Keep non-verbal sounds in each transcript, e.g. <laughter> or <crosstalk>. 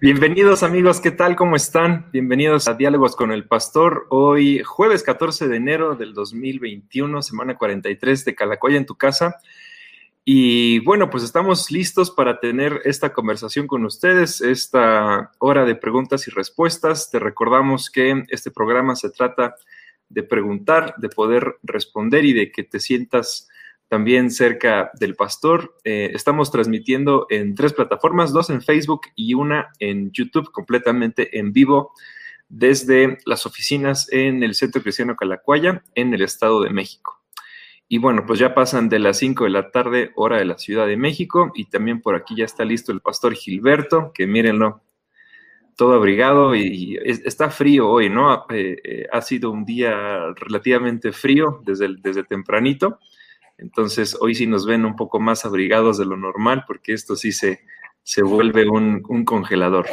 Bienvenidos amigos, ¿qué tal? ¿Cómo están? Bienvenidos a Diálogos con el Pastor. Hoy jueves 14 de enero del 2021, semana 43 de Calacoya en tu casa. Y bueno, pues estamos listos para tener esta conversación con ustedes, esta hora de preguntas y respuestas. Te recordamos que este programa se trata de preguntar, de poder responder y de que te sientas también cerca del pastor. Eh, estamos transmitiendo en tres plataformas, dos en Facebook y una en YouTube completamente en vivo desde las oficinas en el Centro Cristiano Calacuaya, en el Estado de México. Y bueno, pues ya pasan de las 5 de la tarde, hora de la Ciudad de México, y también por aquí ya está listo el pastor Gilberto, que mírenlo, todo abrigado y, está frío hoy, ¿no? Eh, eh, ha sido un día relativamente frío desde, desde tempranito entonces, hoy sí nos ven un poco más abrigados de lo normal, porque esto sí se, se vuelve un, congelador.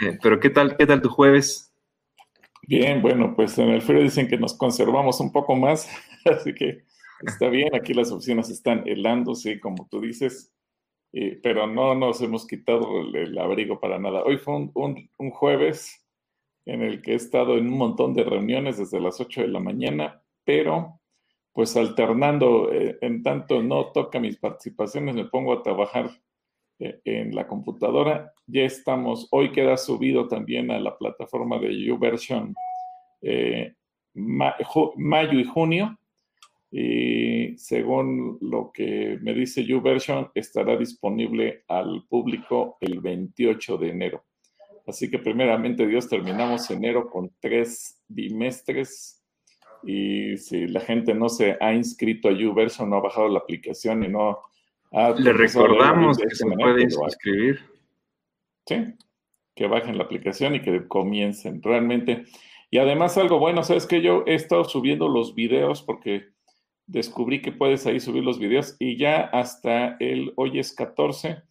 Eh, pero, ¿qué tal, ¿qué tal tu jueves? Bien, bueno, pues en el frío dicen que nos conservamos un poco más, <laughs> así que está bien. Aquí las oficinas están helando, sí, como tú dices, eh, pero no nos hemos quitado el, abrigo para nada. Hoy fue un, un, jueves en el que he estado en un montón de reuniones desde las 8 de la mañana, pero pues alternando, eh, en tanto no toca mis participaciones, me pongo a trabajar eh, en la computadora. Ya estamos, hoy queda subido también a la plataforma de YouVersion eh, mayo y junio. Y según lo que me dice YouVersion, estará disponible al público el 28 de enero. Así que primeramente Dios terminamos enero con tres bimestres y si la gente no se ha inscrito a YouVersion, no ha bajado la aplicación y no ha... Le recordamos que se puede inscribir. Sí, que bajen la aplicación y que comiencen realmente. Y además algo bueno, sabes que yo he estado subiendo los videos porque descubrí que puedes ahí subir los videos y ya hasta el, hoy es 14,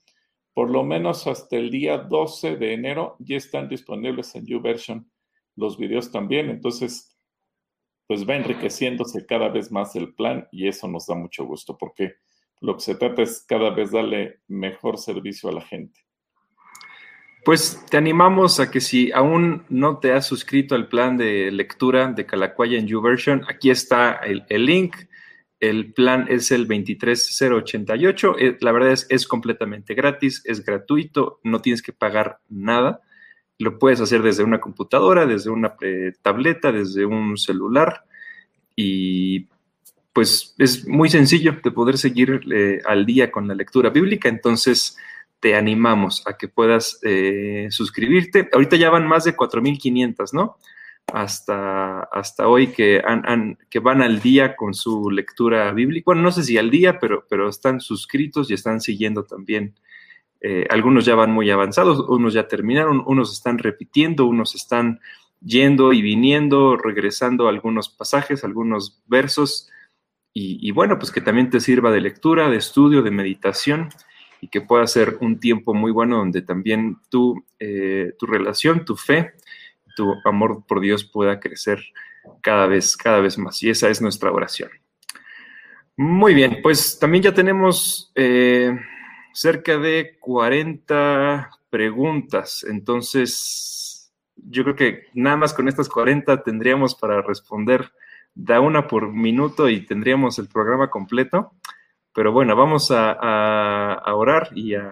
por lo menos hasta el día 12 de enero ya están disponibles en YouVersion los videos también. Entonces, pues va enriqueciéndose cada vez más el plan y eso nos da mucho gusto porque lo que se trata es cada vez darle mejor servicio a la gente. Pues te animamos a que si aún no te has suscrito al plan de lectura de Calacuaya en YouVersion, aquí está el, link. El plan es el 23088. Eh, la verdad es, es completamente gratis, es gratuito, no tienes que pagar nada. Lo puedes hacer desde una computadora, desde una tableta, desde un celular y pues es muy sencillo de poder seguir eh, al día con la lectura bíblica, entonces te animamos a que puedas eh, suscribirte. Ahorita ya van más de 4.500, ¿no? Hasta, hasta hoy que, que van al día con su lectura bíblica. Bueno, no sé si al día, pero, pero están suscritos y están siguiendo también eh, algunos ya van muy avanzados, unos ya terminaron, unos están repitiendo, unos están yendo y viniendo, regresando algunos pasajes, algunos versos, y, bueno, pues que también te sirva de lectura, de estudio, de meditación, y que pueda ser un tiempo muy bueno donde también tu, eh, tu relación, tu fe, tu amor por Dios pueda crecer cada vez, cada vez más. Y esa es nuestra oración. Muy bien, pues también ya tenemos... Eh, cerca de 40 preguntas. Entonces, yo creo que nada más con estas 40 tendríamos para responder da una por minuto y tendríamos el programa completo. Pero bueno, vamos a, orar y a,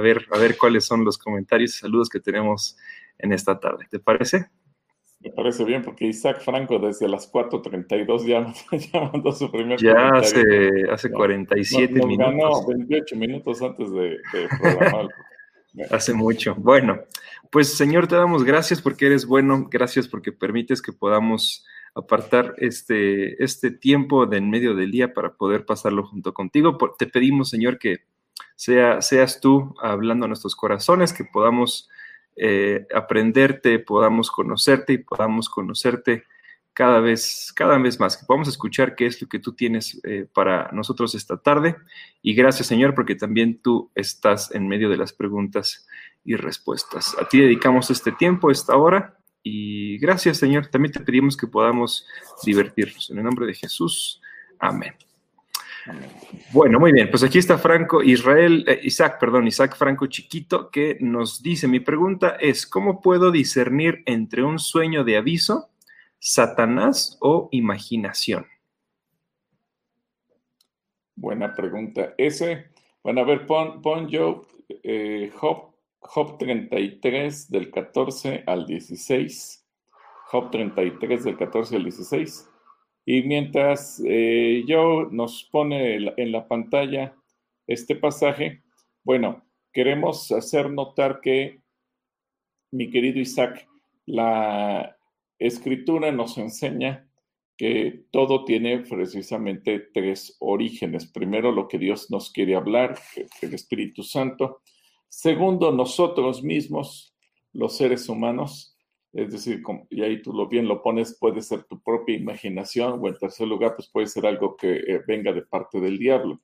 ver, a ver cuáles son los comentarios y saludos que tenemos en esta tarde. ¿Te parece? Me parece bien porque Isaac Franco desde las 4.32 ya, ya <laughs> mandó su primer Ya hace, hace 47 minutos. Ganó 28 minutos antes de, programar. <laughs> hace mucho. Bueno, pues Señor, te damos gracias porque eres bueno, gracias porque permites que podamos apartar este, este tiempo de en medio del día para poder pasarlo junto contigo. Te pedimos, Señor, que sea, seas tú hablando a nuestros corazones, que podamos eh, aprenderte, podamos conocerte y podamos conocerte cada vez, cada vez más, que podamos escuchar qué es lo que tú tienes eh, para nosotros esta tarde. Y gracias, Señor, porque también tú estás en medio de las preguntas y respuestas. A ti dedicamos este tiempo, esta hora. Y gracias, Señor. También te pedimos que podamos divertirnos. En el nombre de Jesús. Amén. Bueno, muy bien. Pues aquí está Franco Israel, eh, Isaac, perdón, Isaac Franco Chiquito, que nos dice: Mi pregunta es: ¿cómo puedo discernir entre un sueño de aviso, Satanás o imaginación? Buena pregunta. Ese, bueno, a ver, pon, pon yo eh, Job, Job 33 del 14 al 16. Job 33 del 14 al 16. Y mientras eh, nos pone en la pantalla este pasaje, bueno, queremos hacer notar que, mi querido Isaac, la escritura nos enseña que todo tiene precisamente tres orígenes. Primero, lo que Dios nos quiere hablar, el Espíritu Santo. Segundo, nosotros mismos, los seres humanos. Es decir, y ahí tú lo bien lo pones, puede ser tu propia imaginación o en tercer lugar, pues puede ser algo que eh, venga de parte del diablo.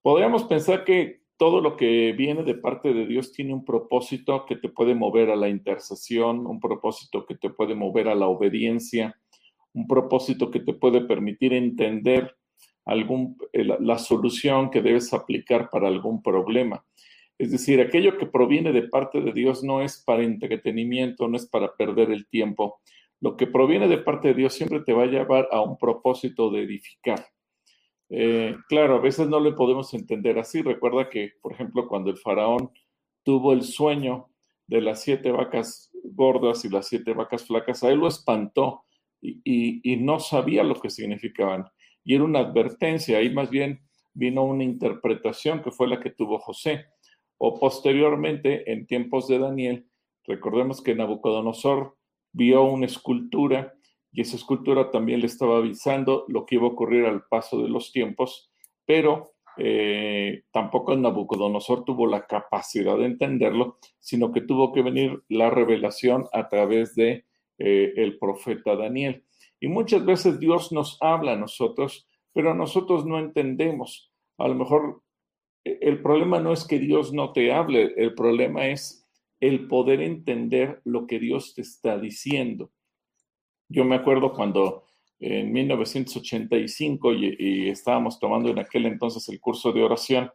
Podríamos pensar que todo lo que viene de parte de Dios tiene un propósito que te puede mover a la intercesión, un propósito que te puede mover a la obediencia, un propósito que te puede permitir entender algún, eh, la solución que debes aplicar para algún problema. Es decir, aquello que proviene de parte de Dios no es para entretenimiento, no es para perder el tiempo. Lo que proviene de parte de Dios siempre te va a llevar a un propósito de edificar. Eh, claro, a veces no le podemos entender así. Recuerda que, por ejemplo, cuando el faraón tuvo el sueño de las siete vacas gordas y las siete vacas flacas, a él lo espantó y, no sabía lo que significaban. Y era una advertencia, ahí más bien vino una interpretación que fue la que tuvo José. O posteriormente, en tiempos de Daniel, recordemos que Nabucodonosor vio una escultura y esa escultura también le estaba avisando lo que iba a ocurrir al paso de los tiempos, pero eh, tampoco Nabucodonosor tuvo la capacidad de entenderlo, sino que tuvo que venir la revelación a través de eh, el profeta Daniel. Y muchas veces Dios nos habla a nosotros, pero nosotros no entendemos. A lo mejor el problema no es que Dios no te hable, el problema es el poder entender lo que Dios te está diciendo. Yo me acuerdo cuando en 1985 y, estábamos tomando en aquel entonces el curso de oración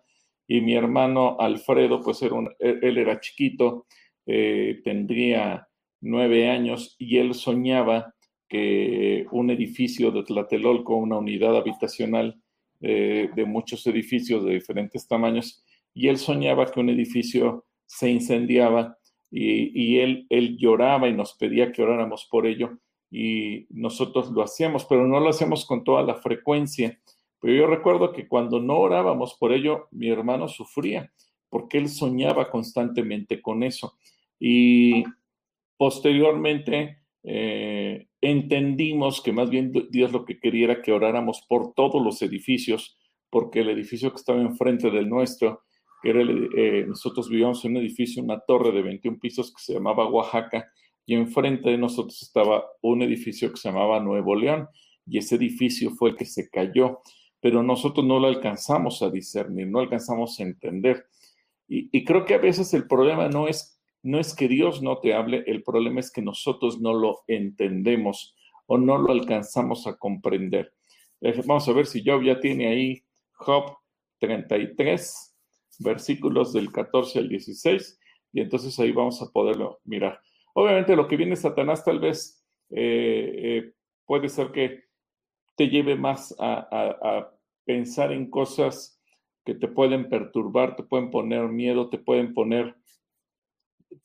y mi hermano Alfredo, pues él era chiquito, eh, tendría nueve años y él soñaba que un edificio de Tlatelolco, una unidad habitacional eh, de muchos edificios de diferentes tamaños, y él soñaba que un edificio se incendiaba y, él, él lloraba y nos pedía que oráramos por ello y nosotros lo hacíamos, pero no lo hacíamos con toda la frecuencia. Pero yo recuerdo que cuando no orábamos por ello, mi hermano sufría porque él soñaba constantemente con eso. Y Posteriormente, eh, entendimos que más bien Dios lo que quería era que oráramos por todos los edificios, porque el edificio que estaba enfrente del nuestro, que era eh, nosotros vivíamos en un edificio, una torre de 21 pisos que se llamaba Oaxaca, y enfrente de nosotros estaba un edificio que se llamaba Nuevo León, y ese edificio fue el que se cayó, pero nosotros no lo alcanzamos a discernir, no alcanzamos a entender. y creo que a veces el problema no es no es que Dios no te hable, el problema es que nosotros no lo entendemos o no lo alcanzamos a comprender. Eh, vamos a ver si Job ya tiene ahí Job 33, versículos del 14 al 16, y entonces ahí vamos a poderlo mirar. Obviamente lo que viene Satanás tal vez eh, eh, puede ser que te lleve más a pensar en cosas que te pueden perturbar, te pueden poner miedo, te pueden poner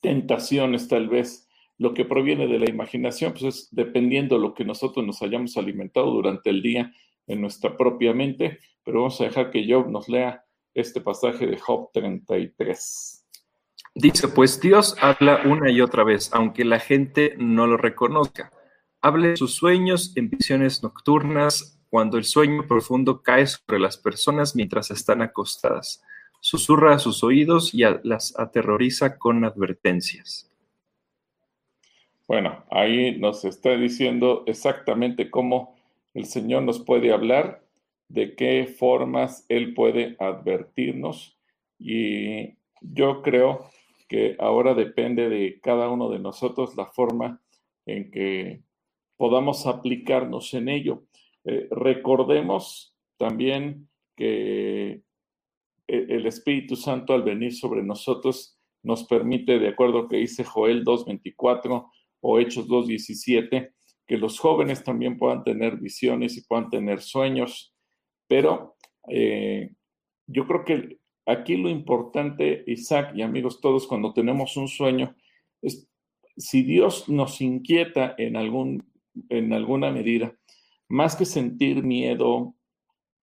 tentaciones tal vez. Lo que proviene de la imaginación, pues es dependiendo de lo que nosotros nos hayamos alimentado durante el día en nuestra propia mente, pero vamos a dejar que Job nos lea este pasaje de Job 33. Dice, pues Dios habla una y otra vez, aunque la gente no lo reconozca. Hable sus sueños en visiones nocturnas, cuando el sueño profundo cae sobre las personas mientras están acostadas susurra a sus oídos y las aterroriza con advertencias. Bueno, ahí nos está diciendo exactamente cómo el Señor nos puede hablar, de qué formas Él puede advertirnos y yo creo que ahora depende de cada uno de nosotros la forma en que podamos aplicarnos en ello. Eh, recordemos también que el Espíritu Santo al venir sobre nosotros nos permite, de acuerdo a lo que dice Joel 2.24 o Hechos 2.17, que los jóvenes también puedan tener visiones y puedan tener sueños, pero eh, yo creo que aquí lo importante, Isaac y amigos todos, cuando tenemos un sueño, es si Dios nos inquieta en, algún, en alguna medida, más que sentir miedo,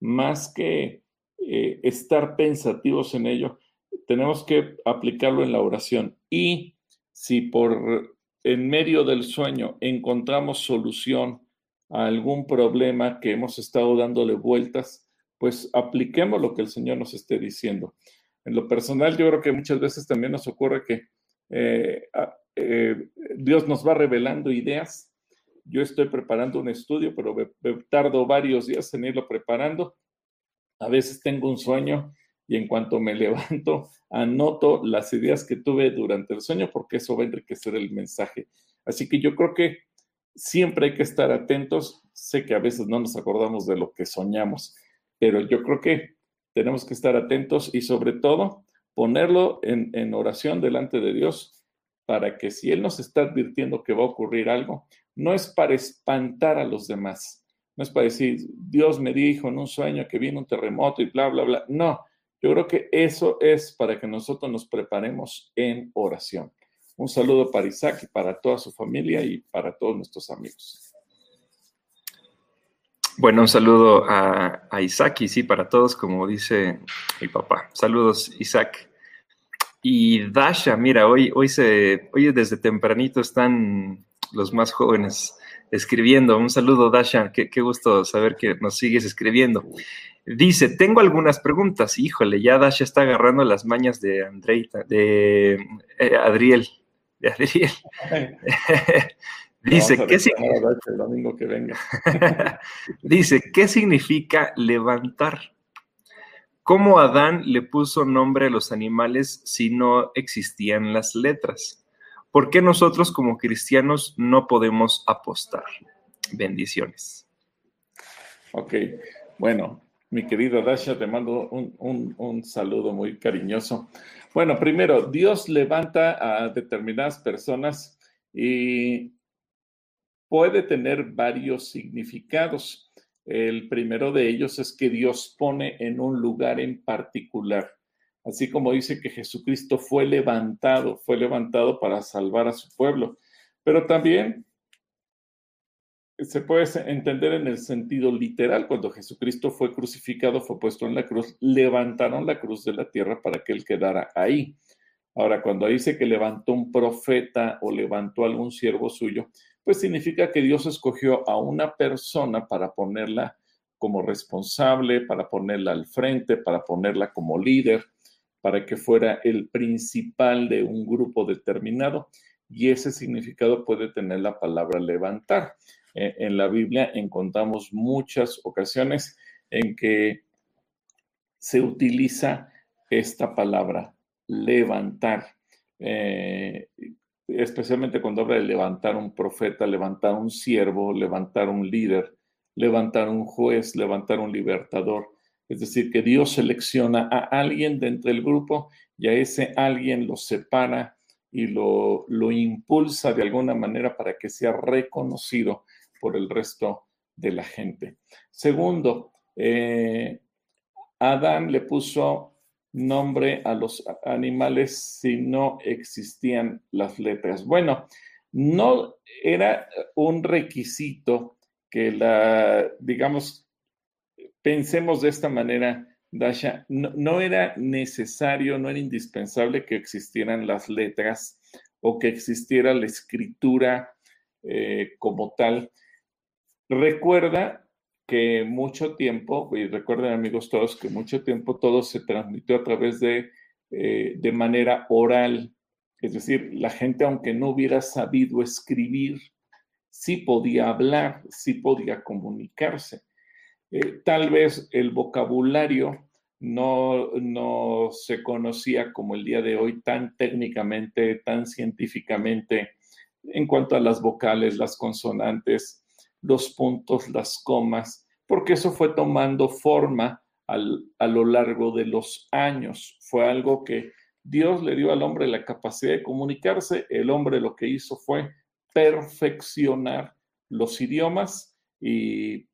más que eh, estar pensativos en ello, tenemos que aplicarlo en la oración. Y si por en medio del sueño encontramos solución a algún problema que hemos estado dándole vueltas, pues apliquemos lo que el Señor nos esté diciendo. En lo personal, yo creo que muchas veces también nos ocurre que eh, eh, Dios nos va revelando ideas. Yo estoy preparando un estudio, pero tardo varios días en irlo preparando. A veces tengo un sueño y en cuanto me <laughs> levanto, anoto las ideas que tuve durante el sueño porque eso va a enriquecer el mensaje. Así que yo creo que siempre hay que estar atentos. Sé que a veces no nos acordamos de lo que soñamos, pero yo creo que tenemos que estar atentos y sobre todo ponerlo en, en oración delante de Dios para que si Él nos está advirtiendo que va a ocurrir algo, no es para espantar a los demás, no es para decir, Dios me dijo en un sueño que viene un terremoto y bla, bla, bla. No, yo creo que eso es para que nosotros nos preparemos en oración. Un saludo para Isaac y para toda su familia y para todos nuestros amigos. Bueno, un saludo a, Isaac y sí, para todos, como dice mi papá. Saludos, Isaac. Y Dasha, mira, hoy, hoy, se, hoy desde tempranito están los más jóvenes escribiendo. Un saludo, Dasha. Qué, qué gusto saber que nos sigues escribiendo. Dice, tengo algunas preguntas. Híjole, ya Dasha está agarrando las mañas de Andreita, de eh, Adriel. De Adriel. <laughs> Dice, ¿qué <laughs> Dice, ¿qué significa levantar? ¿Cómo Adán le puso nombre a los animales si no existían las letras? ¿Por qué nosotros como cristianos no podemos apostar? Bendiciones. Ok, bueno, mi querida Dasha, te mando un, saludo muy cariñoso. Bueno, primero, Dios levanta a determinadas personas y puede tener varios significados. El primero de ellos es que Dios pone en un lugar en particular. Así como dice que Jesucristo fue levantado, fue levantado para salvar a su pueblo. Pero también se puede entender en el sentido literal. Cuando Jesucristo fue crucificado, fue puesto en la cruz, levantaron la cruz de la tierra para que él quedara ahí. Ahora, cuando dice que levantó un profeta o levantó algún siervo suyo, pues significa que Dios escogió a una persona para ponerla como responsable, para ponerla al frente, para ponerla como líder, para que fuera el principal de un grupo determinado. Y ese significado puede tener la palabra levantar. Eh, en la Biblia encontramos muchas ocasiones en que se utiliza esta palabra, levantar, eh, especialmente cuando habla de levantar un profeta, levantar un siervo, levantar un líder, levantar un juez, levantar un libertador. Es decir, que Dios selecciona a alguien dentro del grupo y a ese alguien lo separa y lo, lo impulsa de alguna manera para que sea reconocido por el resto de la gente. Segundo, eh, Adán le puso nombre a los animales si no existían las letras. Bueno, no era un requisito que la, digamos, pensemos de esta manera, Dasha, no, era necesario, no era indispensable que existieran las letras o que existiera la escritura eh, como tal. Recuerda que mucho tiempo, y recuerden amigos todos, que mucho tiempo todo se transmitió a través de, eh, de manera oral. Es decir, la gente, aunque no hubiera sabido escribir, sí podía hablar, sí podía comunicarse. Eh, tal vez el vocabulario no, no se conocía como el día de hoy tan técnicamente, tan científicamente en cuanto a las vocales, las consonantes, los puntos, las comas, porque eso fue tomando forma a lo largo de los años. Fue algo que Dios le dio al hombre la capacidad de comunicarse. El hombre lo que hizo fue perfeccionar los idiomas y,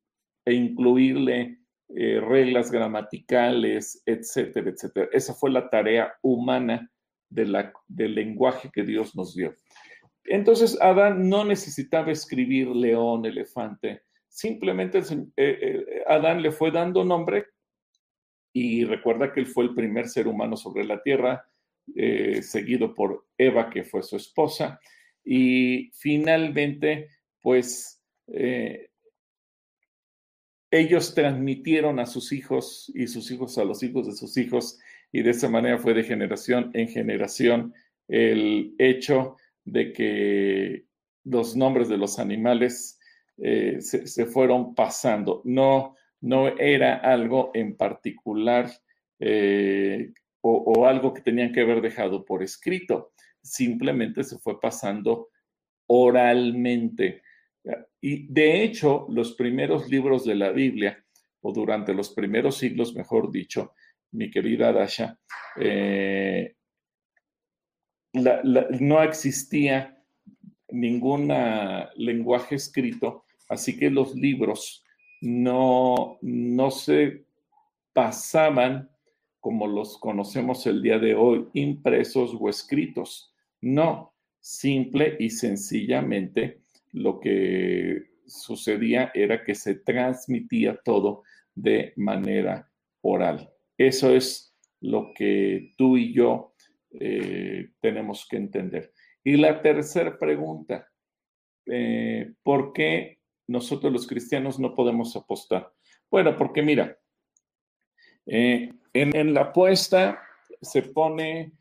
e incluirle eh, reglas gramaticales, etcétera, etcétera. Esa fue la tarea humana de la, del lenguaje que Dios nos dio. Entonces, Adán no necesitaba escribir león, elefante, simplemente eh, eh, Adán le fue dando nombre y recuerda que él fue el primer ser humano sobre la tierra, seguido por Eva, que fue su esposa, y finalmente, pues, ellos transmitieron a sus hijos y sus hijos a los hijos de sus hijos y de esa manera fue de generación en generación el hecho de que los nombres de los animales eh, se, fueron pasando. No, no era algo en particular eh, o algo que tenían que haber dejado por escrito. Simplemente se fue pasando oralmente. Y de hecho, los primeros libros de la Biblia, o durante los primeros siglos, mejor dicho, mi querida Dasha, eh, no existía ningún lenguaje escrito, así que los libros no, no se pasaban como los conocemos el día de hoy, impresos o escritos. No, simple y sencillamente lo que sucedía era que se transmitía todo de manera oral. Eso es lo que tú y yo eh, tenemos que entender. Y la tercera pregunta, eh, ¿por qué nosotros los cristianos no podemos apostar? Bueno, porque mira, eh, en, en la apuesta se pone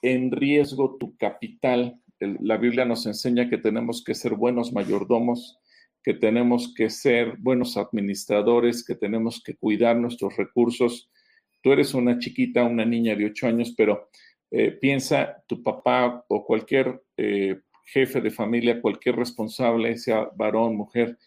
en riesgo tu capital la Biblia nos enseña que tenemos que ser buenos mayordomos, que tenemos que ser buenos administradores, que tenemos que cuidar nuestros recursos. Tú eres una chiquita, una niña de ocho años, pero eh, piensa tu papá o cualquier eh, jefe de familia, cualquier responsable, sea varón, mujer,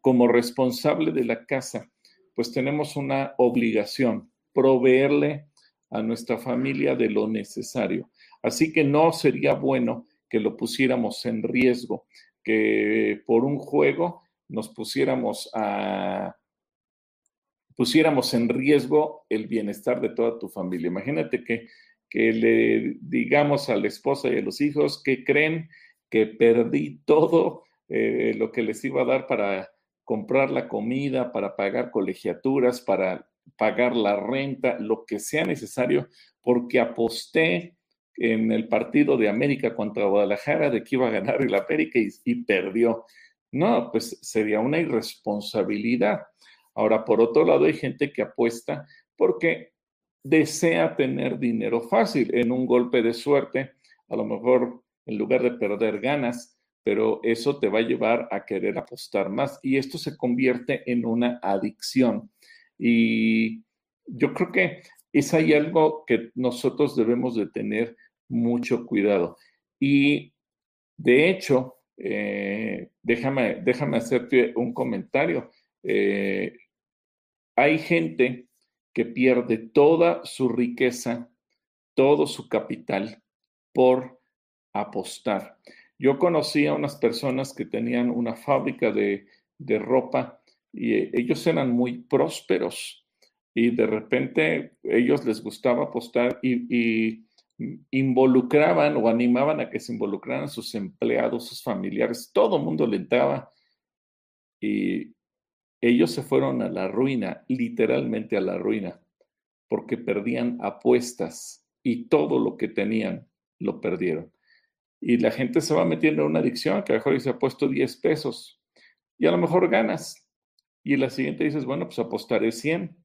como responsable de la casa, pues tenemos una obligación, proveerle a nuestra familia de lo necesario. Así que no sería bueno que lo pusiéramos en riesgo, que por un juego nos pusiéramos a pusiéramos en riesgo el bienestar de toda tu familia. Imagínate que, que le digamos a la esposa y a los hijos que creen que perdí todo eh, lo que les iba a dar para comprar la comida, para pagar colegiaturas, para pagar la renta, lo que sea necesario, porque aposté en el partido de América contra Guadalajara de que iba a ganar el América y, perdió. No, pues sería una irresponsabilidad. Ahora, por otro lado, hay gente que apuesta porque desea tener dinero fácil en un golpe de suerte. A lo mejor en lugar de perder ganas, pero eso te va a llevar a querer apostar más y esto se convierte en una adicción. Y yo creo que es ahí algo que nosotros debemos de tener mucho cuidado. Y de hecho, eh, déjame, déjame hacerte un comentario. Eh, hay gente que pierde toda su riqueza, todo su capital por apostar. Yo conocí a unas personas que tenían una fábrica de, ropa y ellos eran muy prósperos y de repente ellos les gustaba apostar y involucraban o animaban a que se involucraran sus empleados, sus familiares, todo el mundo le entraba y ellos se fueron a la ruina, literalmente a la ruina, porque perdían apuestas y todo lo que tenían lo perdieron. Y la gente se va metiendo en una adicción que a lo mejor dice, puesto 10 pesos y a lo mejor ganas. Y la siguiente dices, bueno, pues apostaré 100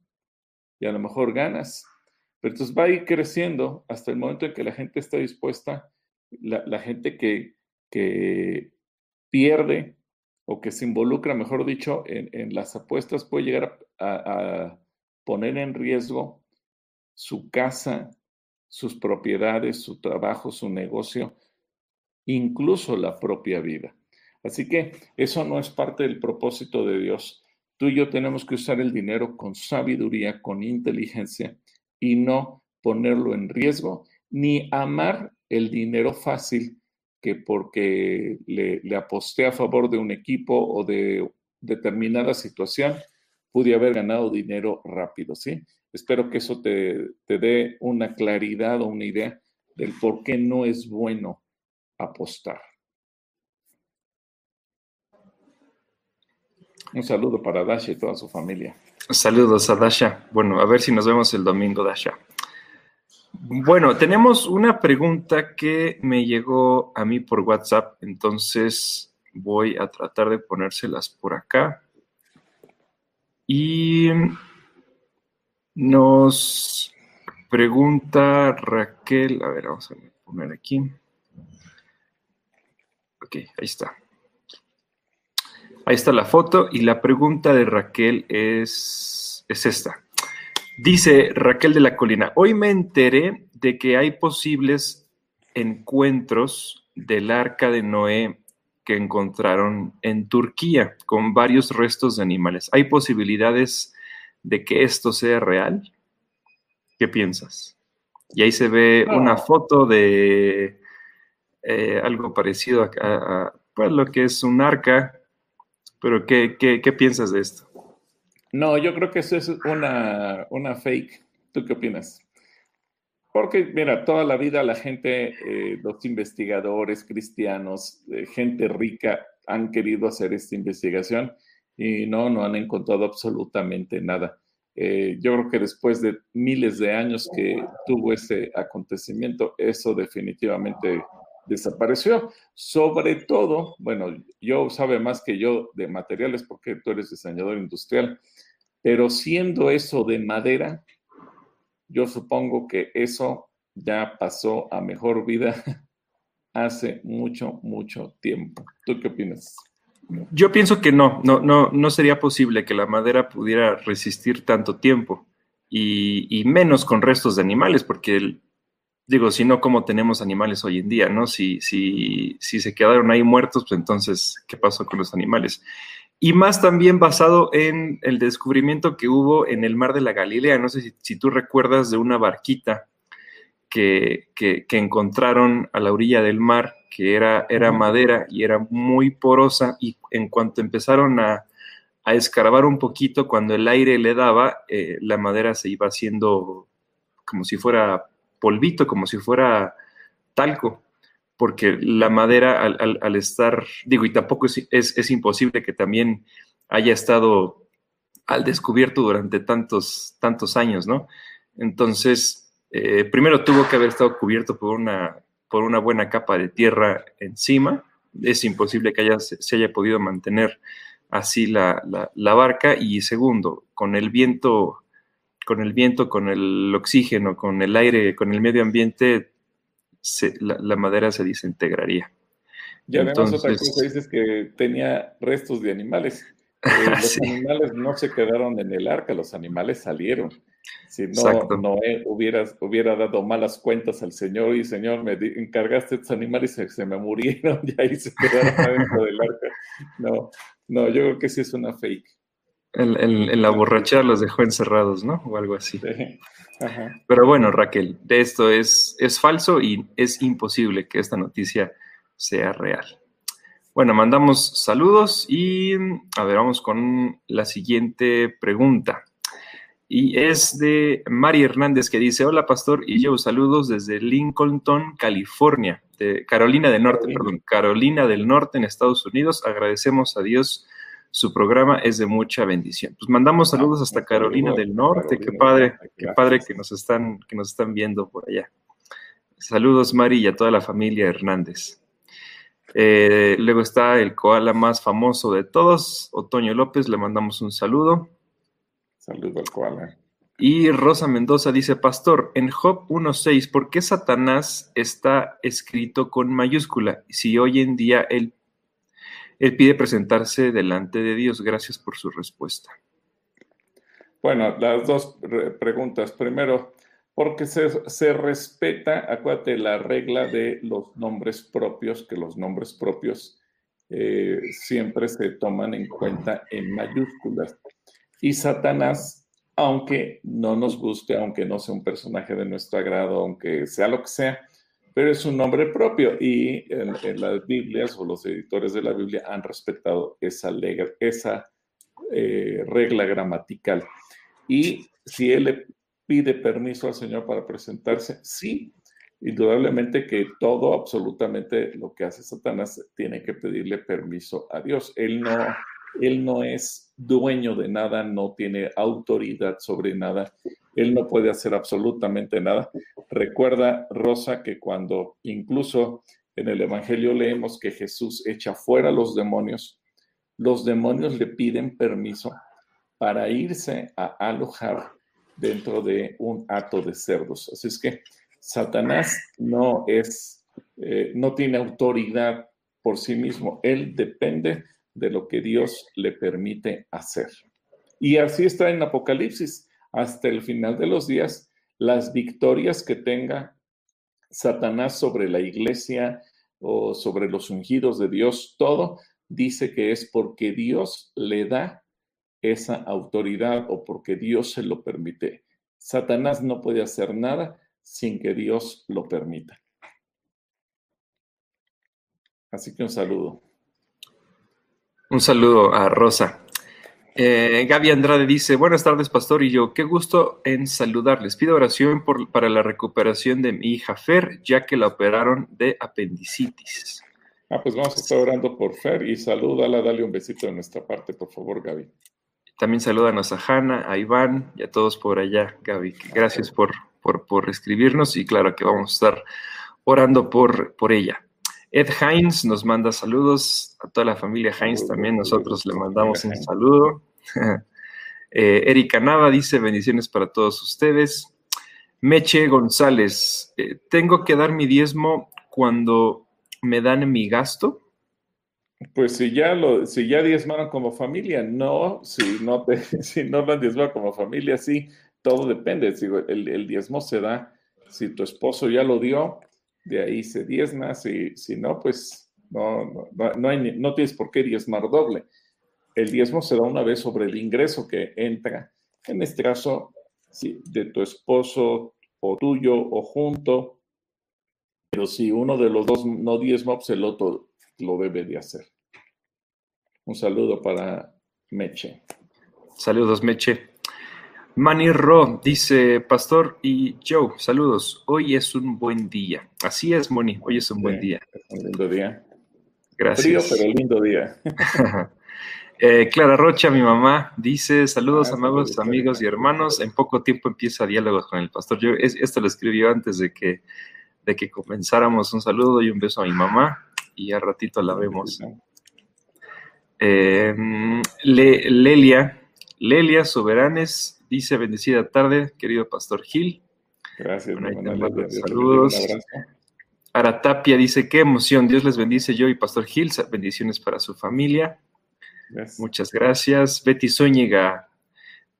y a lo mejor ganas. Pero entonces va a ir creciendo hasta el momento en que la gente está dispuesta, la, gente que, que, pierde o que se involucra, mejor dicho, en, las apuestas puede llegar a, poner en riesgo su casa, sus propiedades, su trabajo, su negocio, incluso la propia vida. Así que eso no es parte del propósito de Dios. Tú y yo tenemos que usar el dinero con sabiduría, con inteligencia y no ponerlo en riesgo, ni amar el dinero fácil que porque le, aposté a favor de un equipo o de determinada situación, pude haber ganado dinero rápido, ¿sí? Espero que eso te, te dé una claridad o una idea del por qué no es bueno apostar. Un saludo para Dasha y toda su familia. Saludos a Dasha. Bueno, a ver si nos vemos el domingo, Dasha. Bueno, tenemos una pregunta que me llegó a mí por WhatsApp, entonces voy a tratar de ponérselas por acá. Y nos pregunta Raquel, a ver, vamos a poner aquí. Ok, ahí está. Ahí está la foto y la pregunta de Raquel es, es esta. Dice Raquel de la Colina, hoy me enteré de que hay posibles encuentros del arca de Noé que encontraron en Turquía con varios restos de animales. ¿Hay posibilidades de que esto sea real? ¿Qué piensas? Y ahí se ve una foto de eh, algo parecido a, a, pues, lo que es un arca, pero ¿qué, qué piensas de esto? No, yo creo que eso es una, una fake. ¿Tú qué opinas? Porque, mira, toda la vida la gente, eh, los investigadores cristianos, eh, gente rica, han querido hacer esta investigación y no, no han encontrado absolutamente nada. Eh, yo creo que después de miles de años que tuvo ese acontecimiento, eso definitivamente desapareció. Sobre todo, bueno, yo sabe más que yo de materiales porque tú eres diseñador industrial, pero siendo eso de madera, yo supongo que eso ya pasó a mejor vida <laughs> hace mucho, mucho tiempo. ¿Tú qué opinas? Yo pienso que no, no, no, no sería posible que la madera pudiera resistir tanto tiempo y, y menos con restos de animales, porque el, digo, si no, ¿cómo tenemos animales hoy en día, no? Si, si, si se quedaron ahí muertos, pues entonces, ¿qué pasó con los animales? Y más también basado en el descubrimiento que hubo en el mar de la Galilea. No sé si, tú recuerdas de una barquita que, que, encontraron a la orilla del mar, que era, era madera y era muy porosa, y en cuanto empezaron a, a escarbar un poquito, cuando el aire le daba, eh, la madera se iba haciendo como si fuera polvito, como si fuera talco, porque la madera al, estar, digo, y tampoco es, es, imposible que también haya estado al descubierto durante tantos, tantos años, ¿no? Entonces, eh, primero tuvo que haber estado cubierto por una, por una buena capa de tierra encima. Es imposible que haya, se haya podido mantener así la, la barca. Y segundo, con el viento con el viento, con el oxígeno, con el aire, con el medio ambiente, la, madera se desintegraría. Y además otra cosa dices que tenía restos de animales. <laughs> Eh, los animales no se quedaron en el arca, los animales salieron. Si no, Noé hubiera, hubiera dado malas cuentas al Señor y Señor, me encargaste estos animales y se, me murieron <laughs> y ahí se quedaron adentro del arca. No, no, yo creo que sí es una fake. En, la borrachera los dejó encerrados, ¿no? O algo así. Pero bueno, Raquel, de esto es, es falso y es imposible que esta noticia sea real. Bueno, mandamos saludos y a ver, vamos con la siguiente pregunta. Y es de Mari Hernández que dice, hola pastor y yo saludos desde Lincolnton, California, de Carolina del Norte, perdón, Carolina del Norte en Estados Unidos. Agradecemos a Dios su programa es de mucha bendición. Pues mandamos ah, saludos hasta Carolina del Norte, qué padre, qué padre que nos están, que nos están viendo por allá. Saludos, Mari, y a toda la familia Hernández. Eh, luego está el koala más famoso de todos, Otoño López, le mandamos un saludo. Saludo al koala. Y Rosa Mendoza dice, Pastor, en Job 1.6, ¿por qué Satanás está escrito con mayúscula si hoy en día él él pide presentarse delante de Dios. Gracias por su respuesta. Bueno, las dos preguntas. Primero, porque se, se, respeta, acuérdate, la regla de los nombres propios, que los nombres propios eh, siempre se toman en cuenta en mayúsculas. Y Satanás, aunque no nos guste, aunque no sea un personaje de nuestro agrado, aunque sea lo que sea, pero es un nombre propio y en, las Biblias o los editores de la Biblia han respetado esa, esa eh, regla gramatical. Y si él le pide permiso al Señor para presentarse, sí, indudablemente que todo, absolutamente lo que hace Satanás, tiene que pedirle permiso a Dios. Él no, él no es dueño de nada, no tiene autoridad sobre nada, él no puede hacer absolutamente nada. Recuerda, Rosa, que cuando incluso en el Evangelio leemos que Jesús echa fuera a los demonios, los demonios le piden permiso para irse a alojar dentro de un hato de cerdos. Así es que Satanás no es, eh, no tiene autoridad por sí mismo. Él depende de lo que Dios le permite hacer. Y así está en Apocalipsis. Hasta el final de los días, las victorias que tenga Satanás sobre la iglesia o sobre los ungidos de Dios, todo dice que es porque Dios le da esa autoridad o porque Dios se lo permite. Satanás no puede hacer nada sin que Dios lo permita. Así que un saludo. Un saludo a Rosa. Eh, Gaby Andrade dice, buenas tardes, pastor, y yo, qué gusto en saludarles. Pido oración para la recuperación de mi hija Fer, ya que la operaron de apendicitis. Ah, pues vamos a estar orando por Fer y salúdala, dale un besito de nuestra parte, por favor, Gaby. También salúdanos a Hanna, a Iván y a todos por allá, Gaby. Gracias por, por, escribirnos y claro que vamos a estar orando por, por ella. Ed Hines nos manda saludos, a toda la familia Hines también nosotros le mandamos un saludo. <laughs> eh, Erika Nava dice bendiciones para todos ustedes. Meche González, eh, ¿tengo que dar mi diezmo cuando me dan mi gasto? Pues si ya lo, si ya diezmaron como familia, no, si no te, <laughs> si no lo han diezmado como familia, sí, todo depende. Si el, diezmo se da, si tu esposo ya lo dio, de ahí se diezma, si, si no, pues no, no, no, hay, no tienes por qué diezmar doble. El diezmo se da una vez sobre el ingreso que entra, en este caso, si de tu esposo o tuyo o junto, pero si uno de los dos no diezma, pues el otro lo debe de hacer. Un saludo para Meche. Saludos, Meche. Manny Ro dice, Pastor y Joe, saludos. Hoy es un buen día. Así es, Moni, hoy es un buen día. un lindo día. Gracias. Frío, pero lindo día. <laughs> Eh, Clara Rocha, mi mamá, dice, saludos, amados amigos y hermanos. En poco tiempo empieza diálogos con el pastor. Yo esto lo escribió antes de que, de que comenzáramos. Un saludo y un beso a mi mamá y a ratito la vemos. Eh, Lelia, Lelia Soberanes dice, bendecida tarde, querido Pastor Gil. Gracias, saludos. Aratapia dice, qué emoción, Dios les bendice yo y Pastor Gil, bendiciones para su familia. Muchas gracias. Betty Zúñiga,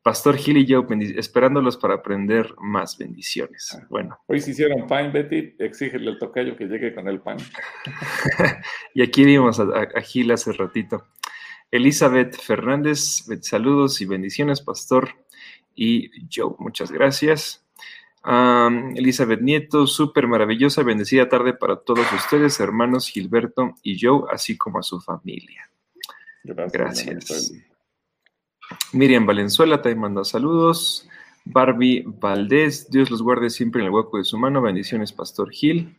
Pastor Gil y yo esperándolos para aprender más bendiciones. Ah. Bueno. Hoy se hicieron pan, Betty, exígele al tocayo que llegue con el pan. <laughs> y aquí vimos a, Gil hace ratito. Elizabeth Fernández, saludos y bendiciones, Pastor y Joe. Muchas gracias. Elizabeth Nieto, súper maravillosa, bendecida tarde para todos ustedes, hermanos Gilberto y Joe, así como a su familia. Gracias. Miriam Valenzuela también manda saludos. Barbie Valdés, Dios los guarde siempre en el hueco de su mano. Bendiciones, Pastor Gil.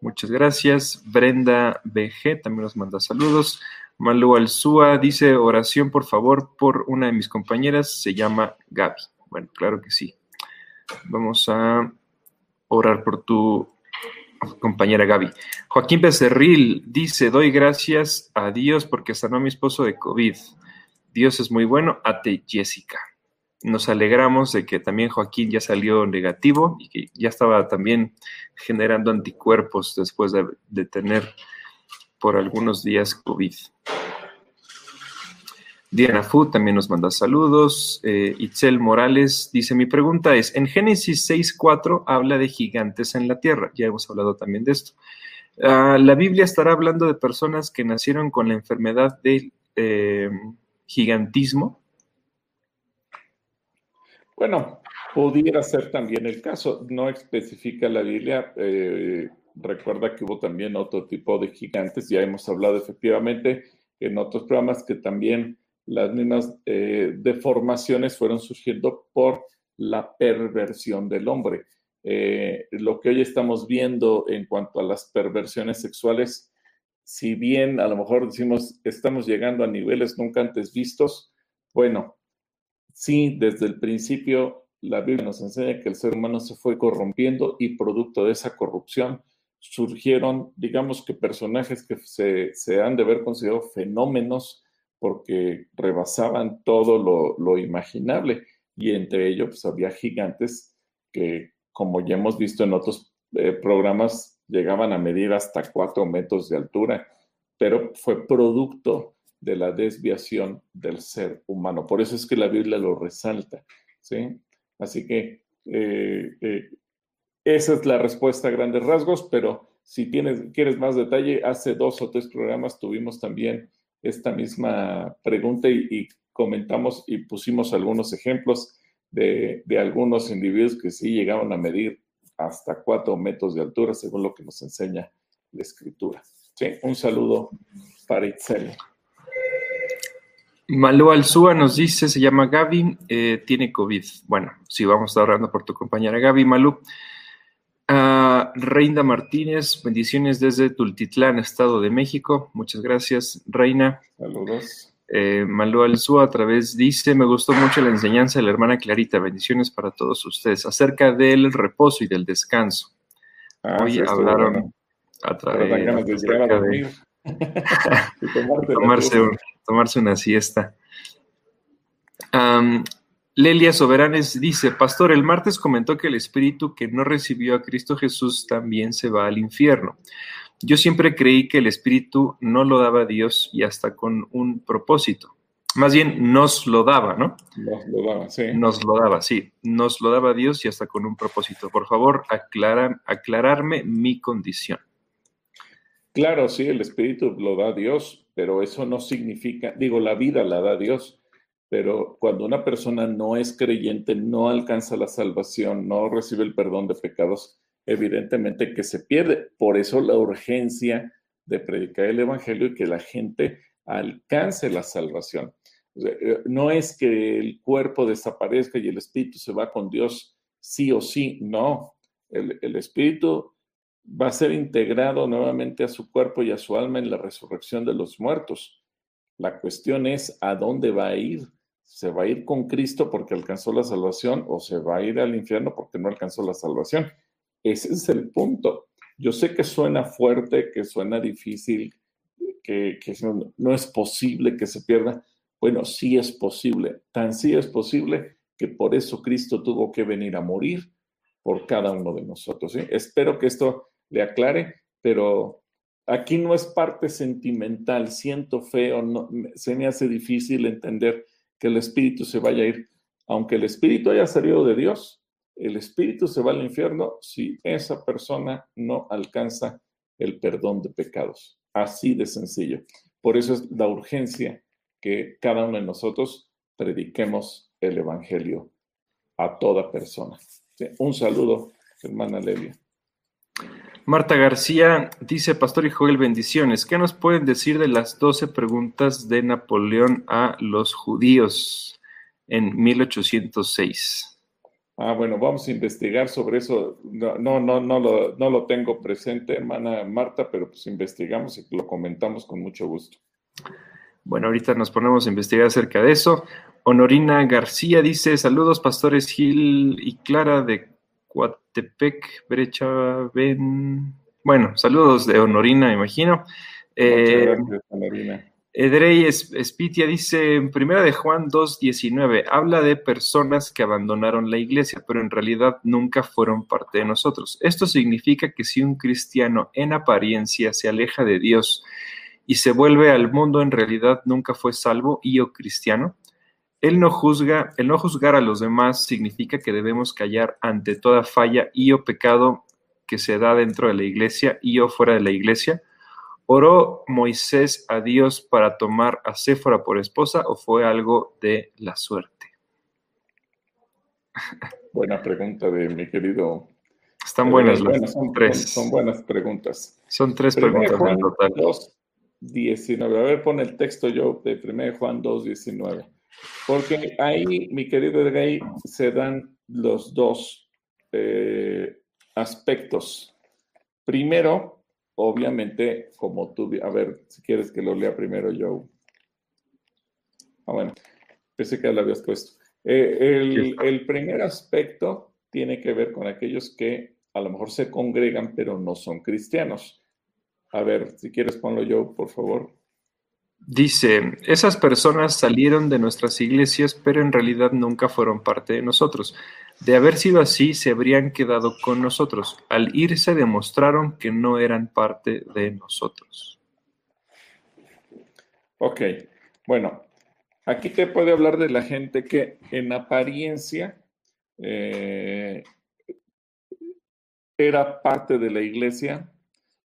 Muchas gracias. Brenda BG también nos manda saludos. Malu Alzúa dice oración, por favor, por una de mis compañeras. Se llama Gaby. Bueno, claro que sí. Vamos a orar por tu compañera Gaby. Joaquín Becerril dice, doy gracias a Dios porque sanó a mi esposo de COVID. Dios es muy bueno, ate Jessica. Nos alegramos de que también Joaquín ya salió negativo y que ya estaba también generando anticuerpos después de, tener por algunos días COVID. Diana Fu también nos manda saludos. Eh, Itzel Morales dice, mi pregunta es, en Génesis 6.4 habla de gigantes en la tierra. Ya hemos hablado también de esto. Ah, la Biblia estará hablando de personas que nacieron con la enfermedad del eh, gigantismo. Bueno, pudiera ser también el caso. No especifica la Biblia. Eh, recuerda que hubo también otro tipo de gigantes. Ya hemos hablado efectivamente en otros programas que también las mismas eh, deformaciones fueron surgiendo por la perversión del hombre. Eh, lo que hoy estamos viendo en cuanto a las perversiones sexuales, si bien a lo mejor decimos estamos llegando a niveles nunca antes vistos, bueno, sí, desde el principio la Biblia nos enseña que el ser humano se fue corrompiendo y producto de esa corrupción surgieron, digamos que personajes que se, se han de haber considerado fenómenos porque rebasaban todo lo, lo imaginable y entre ellos pues, había gigantes que como ya hemos visto en otros eh, programas, llegaban a medir hasta cuatro metros de altura, pero fue producto de la desviación del ser humano. Por eso es que la Biblia lo resalta, ¿sí? Así que eh, eh, esa es la respuesta a grandes rasgos, pero si tienes, quieres más detalle, hace dos o tres programas tuvimos también esta misma pregunta y comentamos y pusimos algunos ejemplos de, algunos individuos que sí llegaban a medir hasta cuatro metros de altura, según lo que nos enseña la escritura. Sí, un saludo para Itzel. Malú Alzúa nos dice, se llama Gaby, eh, tiene COVID. Bueno, sí, vamos a estar por tu compañera Gaby. Malú. Uh, Reina Martínez, bendiciones desde Tultitlán, Estado de México. Muchas gracias, Reina. Saludos. Eh, Malú a través dice, me gustó mucho la enseñanza de la hermana Clarita, bendiciones para todos ustedes, acerca del reposo y del descanso. Ah, Hoy hablaron a través de, <laughs> <laughs> tomarse, una siesta. Lelia Soberanes dice, Pastor, el martes comentó que el espíritu que no recibió a Cristo Jesús también se va al infierno. Yo siempre creí que el Espíritu no lo daba Dios y hasta con un propósito. Más bien nos lo daba, ¿no? Nos lo daba, sí. Nos lo daba, sí. Nos lo daba Dios y hasta con un propósito. Por favor, aclara, aclararme mi condición. Claro, sí, el Espíritu lo da Dios, pero eso no significa, digo, la vida la da Dios, pero cuando una persona no es creyente, no alcanza la salvación, no recibe el perdón de pecados, evidentemente que se pierde. Por eso la urgencia de predicar el Evangelio y que la gente alcance la salvación. Eh, no es que el cuerpo desaparezca y el espíritu se va con Dios sí o sí, no. El, el espíritu va a ser integrado nuevamente a su cuerpo y a su alma en la resurrección de los muertos. La cuestión es a dónde va a ir. ¿Se va a ir con Cristo porque alcanzó la salvación o se va a ir al infierno porque no alcanzó la salvación? Ese es el punto. Yo sé que suena fuerte, que suena difícil, que, no, es posible que se pierda. Bueno, sí es posible. Tan sí es posible que por eso Cristo tuvo que venir a morir por cada uno de nosotros. Espero que esto le aclare, pero aquí no es parte sentimental. Siento feo, no, se me hace difícil entender que el Espíritu se vaya a ir, aunque el Espíritu haya salido de Dios el espíritu se va al infierno si esa persona no alcanza el perdón de pecados. Así de sencillo. Por eso es la urgencia que cada uno de nosotros prediquemos el Evangelio a toda persona. un saludo, hermana Lelia. Marta García dice, Pastor y Joel, bendiciones. ¿Qué nos pueden decir de las doce preguntas de Napoleón a los judíos en 1806? Ah, bueno, vamos a investigar sobre eso. No, no, no, no, lo, no lo tengo presente, hermana Marta, pero pues investigamos y lo comentamos con mucho gusto. Bueno, ahorita nos ponemos a investigar acerca de eso. Honorina García dice, saludos pastores Gil y Clara de Coatepec, Brecha, Ben. Bueno, saludos de Honorina, imagino. Eh, gracias, Honorina. Edrey Spitia dice en primera de Juan 2.19, habla de personas que abandonaron la iglesia, pero en realidad nunca fueron parte de nosotros. Esto significa que si un cristiano en apariencia se aleja de Dios y se vuelve al mundo, en realidad nunca fue salvo y o cristiano. Él no juzga, el no juzgar a los demás significa que debemos callar ante toda falla y o pecado que se da dentro de la iglesia y o fuera de la iglesia? ¿Oró Moisés a Dios para tomar a Séfora por esposa o fue algo de la suerte? Buena pregunta de mi querido. Están buenas las son, tres. Son, buenas preguntas. Son tres preguntas Juan en total. 2, 19. A ver, pon el texto yo de 1 Juan 2, 19. Porque ahí, mi querido Edgay, se dan los dos eh, aspectos. Primero, obviamente, como tú, a ver, si quieres que lo lea primero yo. Ah, bueno, pensé que lo habías puesto. Eh, el, el primer aspecto tiene que ver con aquellos que a lo mejor se congregan, pero no son cristianos. A ver, si quieres ponlo yo, por favor. Dice, esas personas salieron de nuestras iglesias, pero en realidad nunca fueron parte de nosotros. De haber sido así, se habrían quedado con nosotros. Al irse demostraron que no eran parte de nosotros. Ok, bueno, aquí te puede hablar de la gente que en apariencia eh, era parte de la iglesia,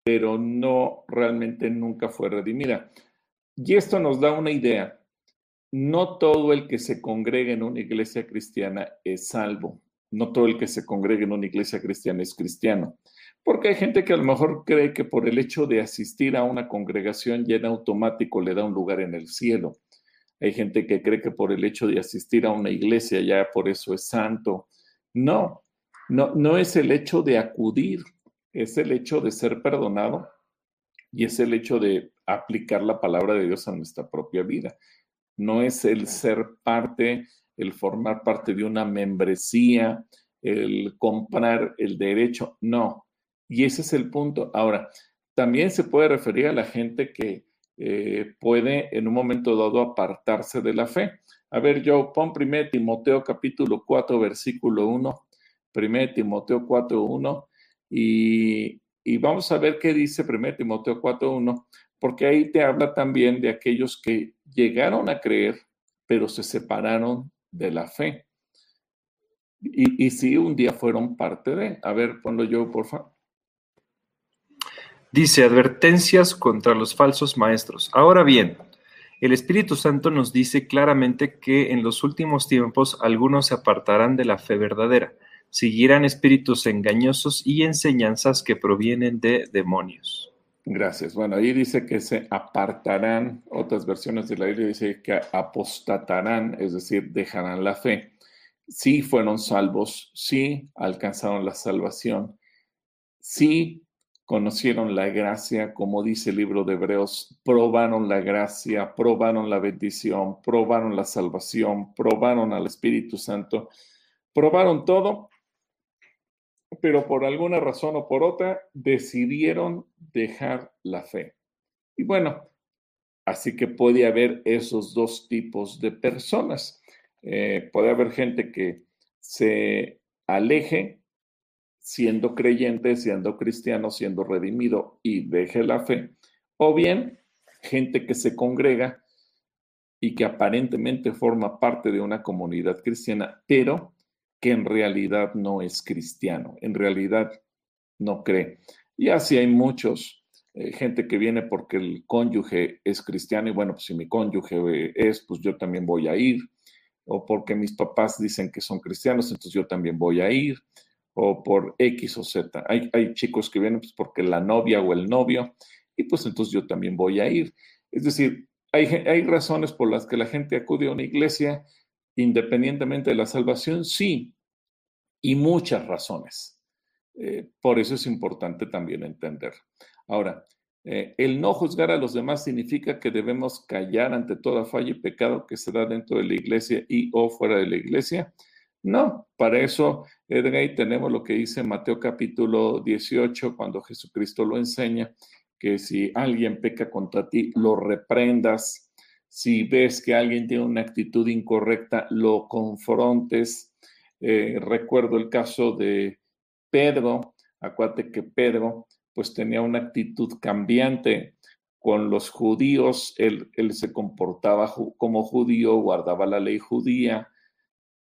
pero no realmente nunca fue redimida. Y esto nos da una idea. No todo el que se congrega en una iglesia cristiana es salvo. No todo el que se congrega en una iglesia cristiana es cristiano. Porque hay gente que a lo mejor cree que por el hecho de asistir a una congregación ya en automático le da un lugar en el cielo. Hay gente que cree que por el hecho de asistir a una iglesia ya por eso es santo. No, no, no es el hecho de acudir, es el hecho de ser perdonado y es el hecho de aplicar la palabra de Dios a nuestra propia vida. No es el ser parte, el formar parte de una membresía, el comprar el derecho, no. Y ese es el punto. Ahora, también se puede referir a la gente que eh, puede en un momento dado apartarse de la fe. A ver, yo pon 1 Timoteo capítulo 4, versículo 1, 1 Timoteo 4, 1, y, y vamos a ver qué dice 1 Timoteo 4, 1, porque ahí te habla también de aquellos que llegaron a creer, pero se separaron de la fe. Y, y sí, un día fueron parte de. A ver, ponlo yo, por favor. Dice advertencias contra los falsos maestros. Ahora bien, el Espíritu Santo nos dice claramente que en los últimos tiempos algunos se apartarán de la fe verdadera, seguirán espíritus engañosos y enseñanzas que provienen de demonios. Gracias. Bueno, ahí dice que se apartarán, otras versiones de la Biblia dice que apostatarán, es decir, dejarán la fe. Sí fueron salvos, sí alcanzaron la salvación, sí conocieron la gracia, como dice el libro de Hebreos, probaron la gracia, probaron la bendición, probaron la salvación, probaron al Espíritu Santo, probaron todo, pero por alguna razón o por otra decidieron dejar la fe. Y bueno, así que puede haber esos dos tipos de personas. Eh, puede haber gente que se aleje siendo creyente, siendo cristiano, siendo redimido y deje la fe, o bien gente que se congrega y que aparentemente forma parte de una comunidad cristiana, pero que en realidad no es cristiano, en realidad no cree. Y así hay muchos, eh, gente que viene porque el cónyuge es cristiano y bueno, pues si mi cónyuge es, pues yo también voy a ir, o porque mis papás dicen que son cristianos, entonces yo también voy a ir o por X o Z. Hay, hay chicos que vienen pues, porque la novia o el novio, y pues entonces yo también voy a ir. Es decir, hay, hay razones por las que la gente acude a una iglesia independientemente de la salvación, sí, y muchas razones. Eh, por eso es importante también entender. Ahora, eh, el no juzgar a los demás significa que debemos callar ante toda falla y pecado que se da dentro de la iglesia y o fuera de la iglesia. No, para eso, Edgar, tenemos lo que dice Mateo capítulo 18, cuando Jesucristo lo enseña, que si alguien peca contra ti, lo reprendas. Si ves que alguien tiene una actitud incorrecta, lo confrontes. Eh, recuerdo el caso de Pedro. Acuérdate que Pedro pues tenía una actitud cambiante con los judíos. Él, él se comportaba como judío, guardaba la ley judía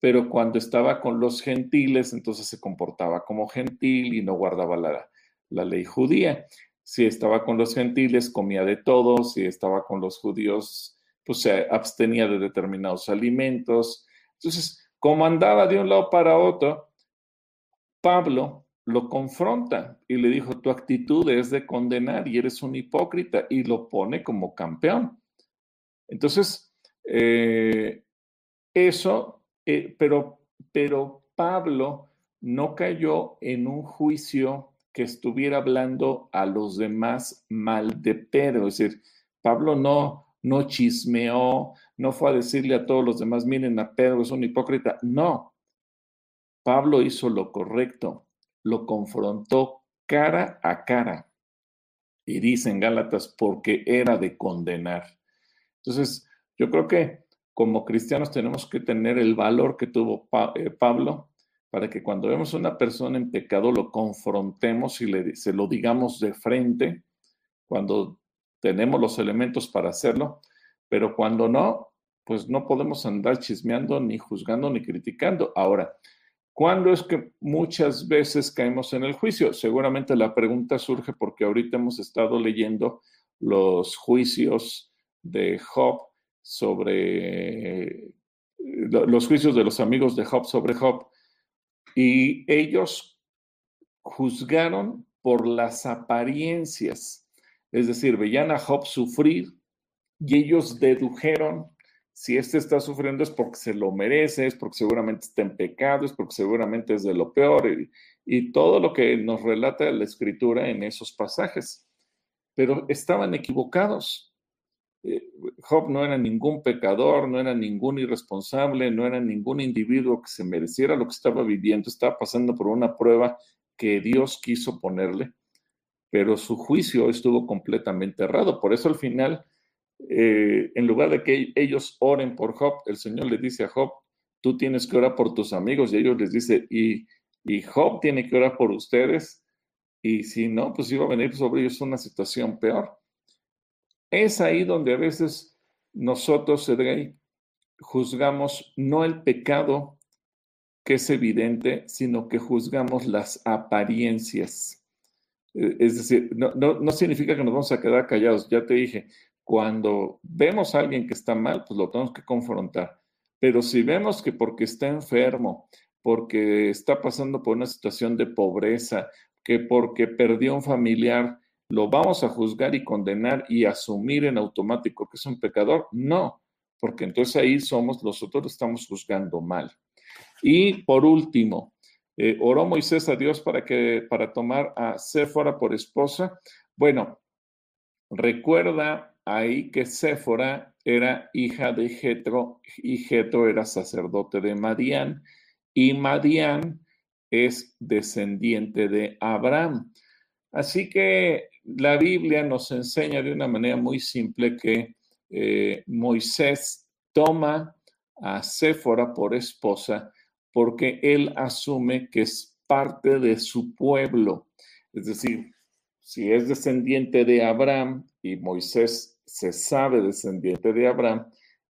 pero cuando estaba con los gentiles, entonces se comportaba como gentil y no guardaba la, la ley judía. Si estaba con los gentiles, comía de todo, si estaba con los judíos, pues se abstenía de determinados alimentos. Entonces, como andaba de un lado para otro, Pablo lo confronta y le dijo, tu actitud es de condenar y eres un hipócrita y lo pone como campeón. Entonces, eh, eso, eh, pero, pero Pablo no cayó en un juicio que estuviera hablando a los demás mal de Pedro. Es decir, Pablo no, no chismeó, no fue a decirle a todos los demás, miren a Pedro, es un hipócrita. No, Pablo hizo lo correcto, lo confrontó cara a cara. Y dicen Gálatas, porque era de condenar. Entonces, yo creo que como cristianos tenemos que tener el valor que tuvo eh, Pablo para que cuando vemos a una persona en pecado lo confrontemos y le, se lo digamos de frente, cuando tenemos los elementos para hacerlo, pero cuando no, pues no podemos andar chismeando, ni juzgando, ni criticando. Ahora, ¿cuándo es que muchas veces caemos en el juicio? Seguramente la pregunta surge porque ahorita hemos estado leyendo los juicios de Job sobre los juicios de los amigos de Job sobre Job y ellos juzgaron por las apariencias, es decir, veían a Job sufrir y ellos dedujeron si este está sufriendo es porque se lo merece, es porque seguramente está en pecado, es porque seguramente es de lo peor y, y todo lo que nos relata la escritura en esos pasajes. Pero estaban equivocados. Eh, Job no era ningún pecador, no era ningún irresponsable, no era ningún individuo que se mereciera lo que estaba viviendo, estaba pasando por una prueba que Dios quiso ponerle, pero su juicio estuvo completamente errado. Por eso al final, eh, en lugar de que ellos oren por Job, el Señor le dice a Job, tú tienes que orar por tus amigos y ellos les dice, y, y Job tiene que orar por ustedes, y si no, pues iba a venir sobre ellos una situación peor. Es ahí donde a veces nosotros, Edrey, juzgamos no el pecado que es evidente, sino que juzgamos las apariencias. Eh, es decir, no, significa que nos vamos a quedar callados. Ya te dije, cuando vemos a alguien que está mal, pues lo tenemos que confrontar. Pero si vemos que porque está enfermo, porque está pasando por una situación de pobreza, que porque perdió un familiar, ¿Lo vamos a juzgar y condenar y asumir en automático que es un pecador? No, porque entonces ahí somos, nosotros estamos juzgando mal. Y por último, eh, oró Moisés a Dios para, que, para tomar a Séfora por esposa. Bueno, recuerda ahí que Séfora era hija de Jetro y Jetro era sacerdote de Madián y Madián es descendiente de Abraham. Así que la Biblia nos enseña de una manera muy simple que eh, Moisés toma a Séfora por esposa porque él asume que es parte de su pueblo. Es decir, si es descendiente de Abraham y Moisés se sabe descendiente de Abraham,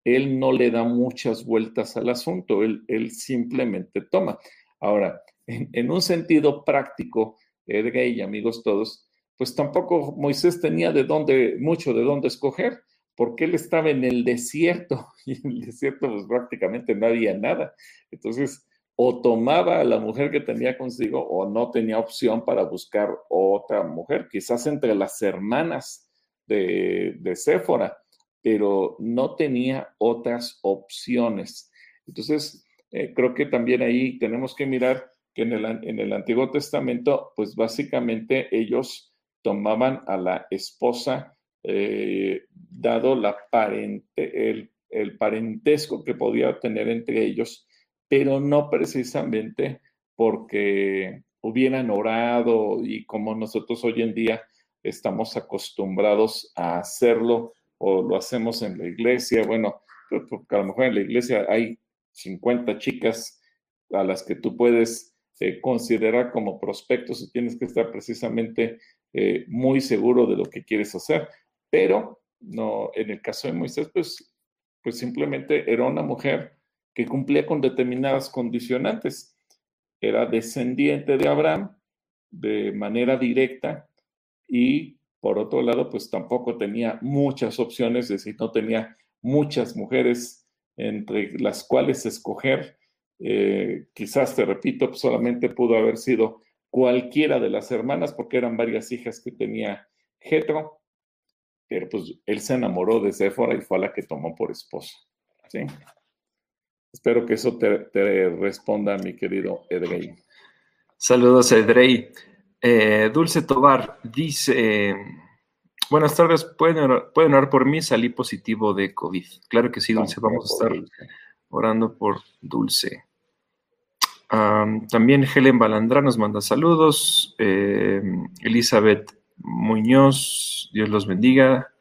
él no le da muchas vueltas al asunto, él, simplemente toma. Ahora, en, un sentido práctico, Edgar y amigos todos, pues tampoco Moisés tenía de dónde, mucho de dónde escoger, porque él estaba en el desierto <laughs> y en el desierto pues prácticamente no había nada. Entonces, o tomaba a la mujer que tenía consigo o no tenía opción para buscar otra mujer, quizás entre las hermanas de, de Séfora, pero no tenía otras opciones. Entonces, eh, creo que también ahí tenemos que mirar que en el, en el Antiguo Testamento, pues básicamente ellos tomaban a la esposa, eh, dado la parente, el, el parentesco que podía tener entre ellos, pero no precisamente porque hubieran orado y como nosotros hoy en día estamos acostumbrados a hacerlo o lo hacemos en la iglesia, bueno, porque a lo mejor en la iglesia hay 50 chicas a las que tú puedes eh, considerar como prospectos y tienes que estar precisamente eh, muy seguro de lo que quieres hacer. Pero no, en el caso de Moisés, pues, pues simplemente era una mujer que cumplía con determinadas condicionantes. Era descendiente de Abraham de manera directa y por otro lado, pues tampoco tenía muchas opciones, es decir, no tenía muchas mujeres entre las cuales escoger. Eh, quizás, te repito, solamente pudo haber sido cualquiera de las hermanas, porque eran varias hijas que tenía Jetro, pero pues él se enamoró de Séfora y fue a la que tomó por esposa. ¿sí? Espero que eso te, responda, mi querido Edrey. Saludos, Edrey. Eh, Dulce Tobar dice, buenas tardes, ¿pueden orar, ¿pueden orar por mí? Salí positivo de COVID. Claro que sí, Dulce, vamos a estar orando por Dulce. también Helen Balandrá nos manda saludos. Eh, Elizabeth Muñoz, Dios los bendiga.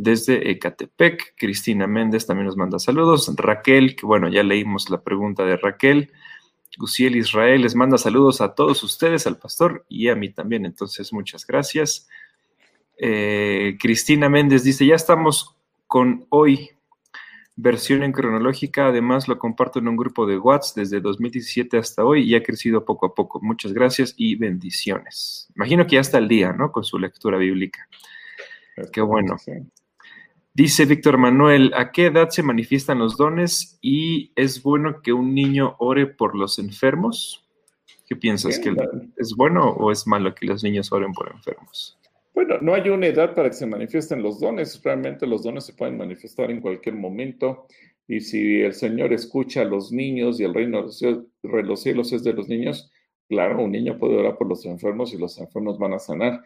Desde Ecatepec, Cristina Méndez también nos manda saludos. Raquel, que bueno, ya leímos la pregunta de Raquel. Guciel Israel les manda saludos a todos ustedes, al pastor y a mí también. Entonces, muchas gracias. Eh, Cristina Méndez dice, ya estamos con hoy, versión en cronológica. Además, lo comparto en un grupo de WhatsApp desde 2017 hasta hoy y ha crecido poco a poco. Muchas gracias y bendiciones. Imagino que ya está el día, ¿no? Con su lectura bíblica. Qué bueno. Dice Víctor Manuel, ¿a qué edad se manifiestan los dones y es bueno que un niño ore por los enfermos? ¿Qué piensas? ¿Que es bueno o es malo que los niños oren por enfermos? Bueno, no hay una edad para que se manifiesten los dones. Realmente los dones se pueden manifestar en cualquier momento. Y si el Señor escucha a los niños y el reino de los cielos es de los niños, claro, un niño puede orar por los enfermos y los enfermos van a sanar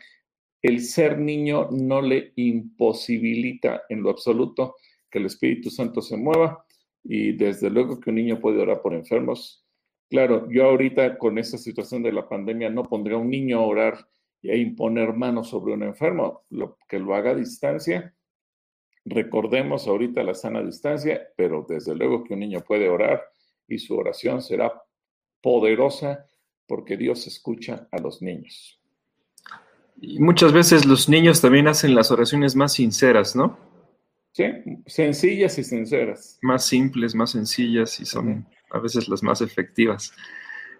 el ser niño no le imposibilita en lo absoluto que el Espíritu Santo se mueva y desde luego que un niño puede orar por enfermos. Claro, yo ahorita con esta situación de la pandemia no pondré a un niño a orar y a imponer manos sobre un enfermo, lo, que lo haga a distancia. Recordemos ahorita la sana distancia, pero desde luego que un niño puede orar y su oración será poderosa porque Dios escucha a los niños. Y muchas veces los niños también hacen las oraciones más sinceras, ¿no? Sí, sencillas y sinceras. Más simples, más sencillas y son a veces las más efectivas.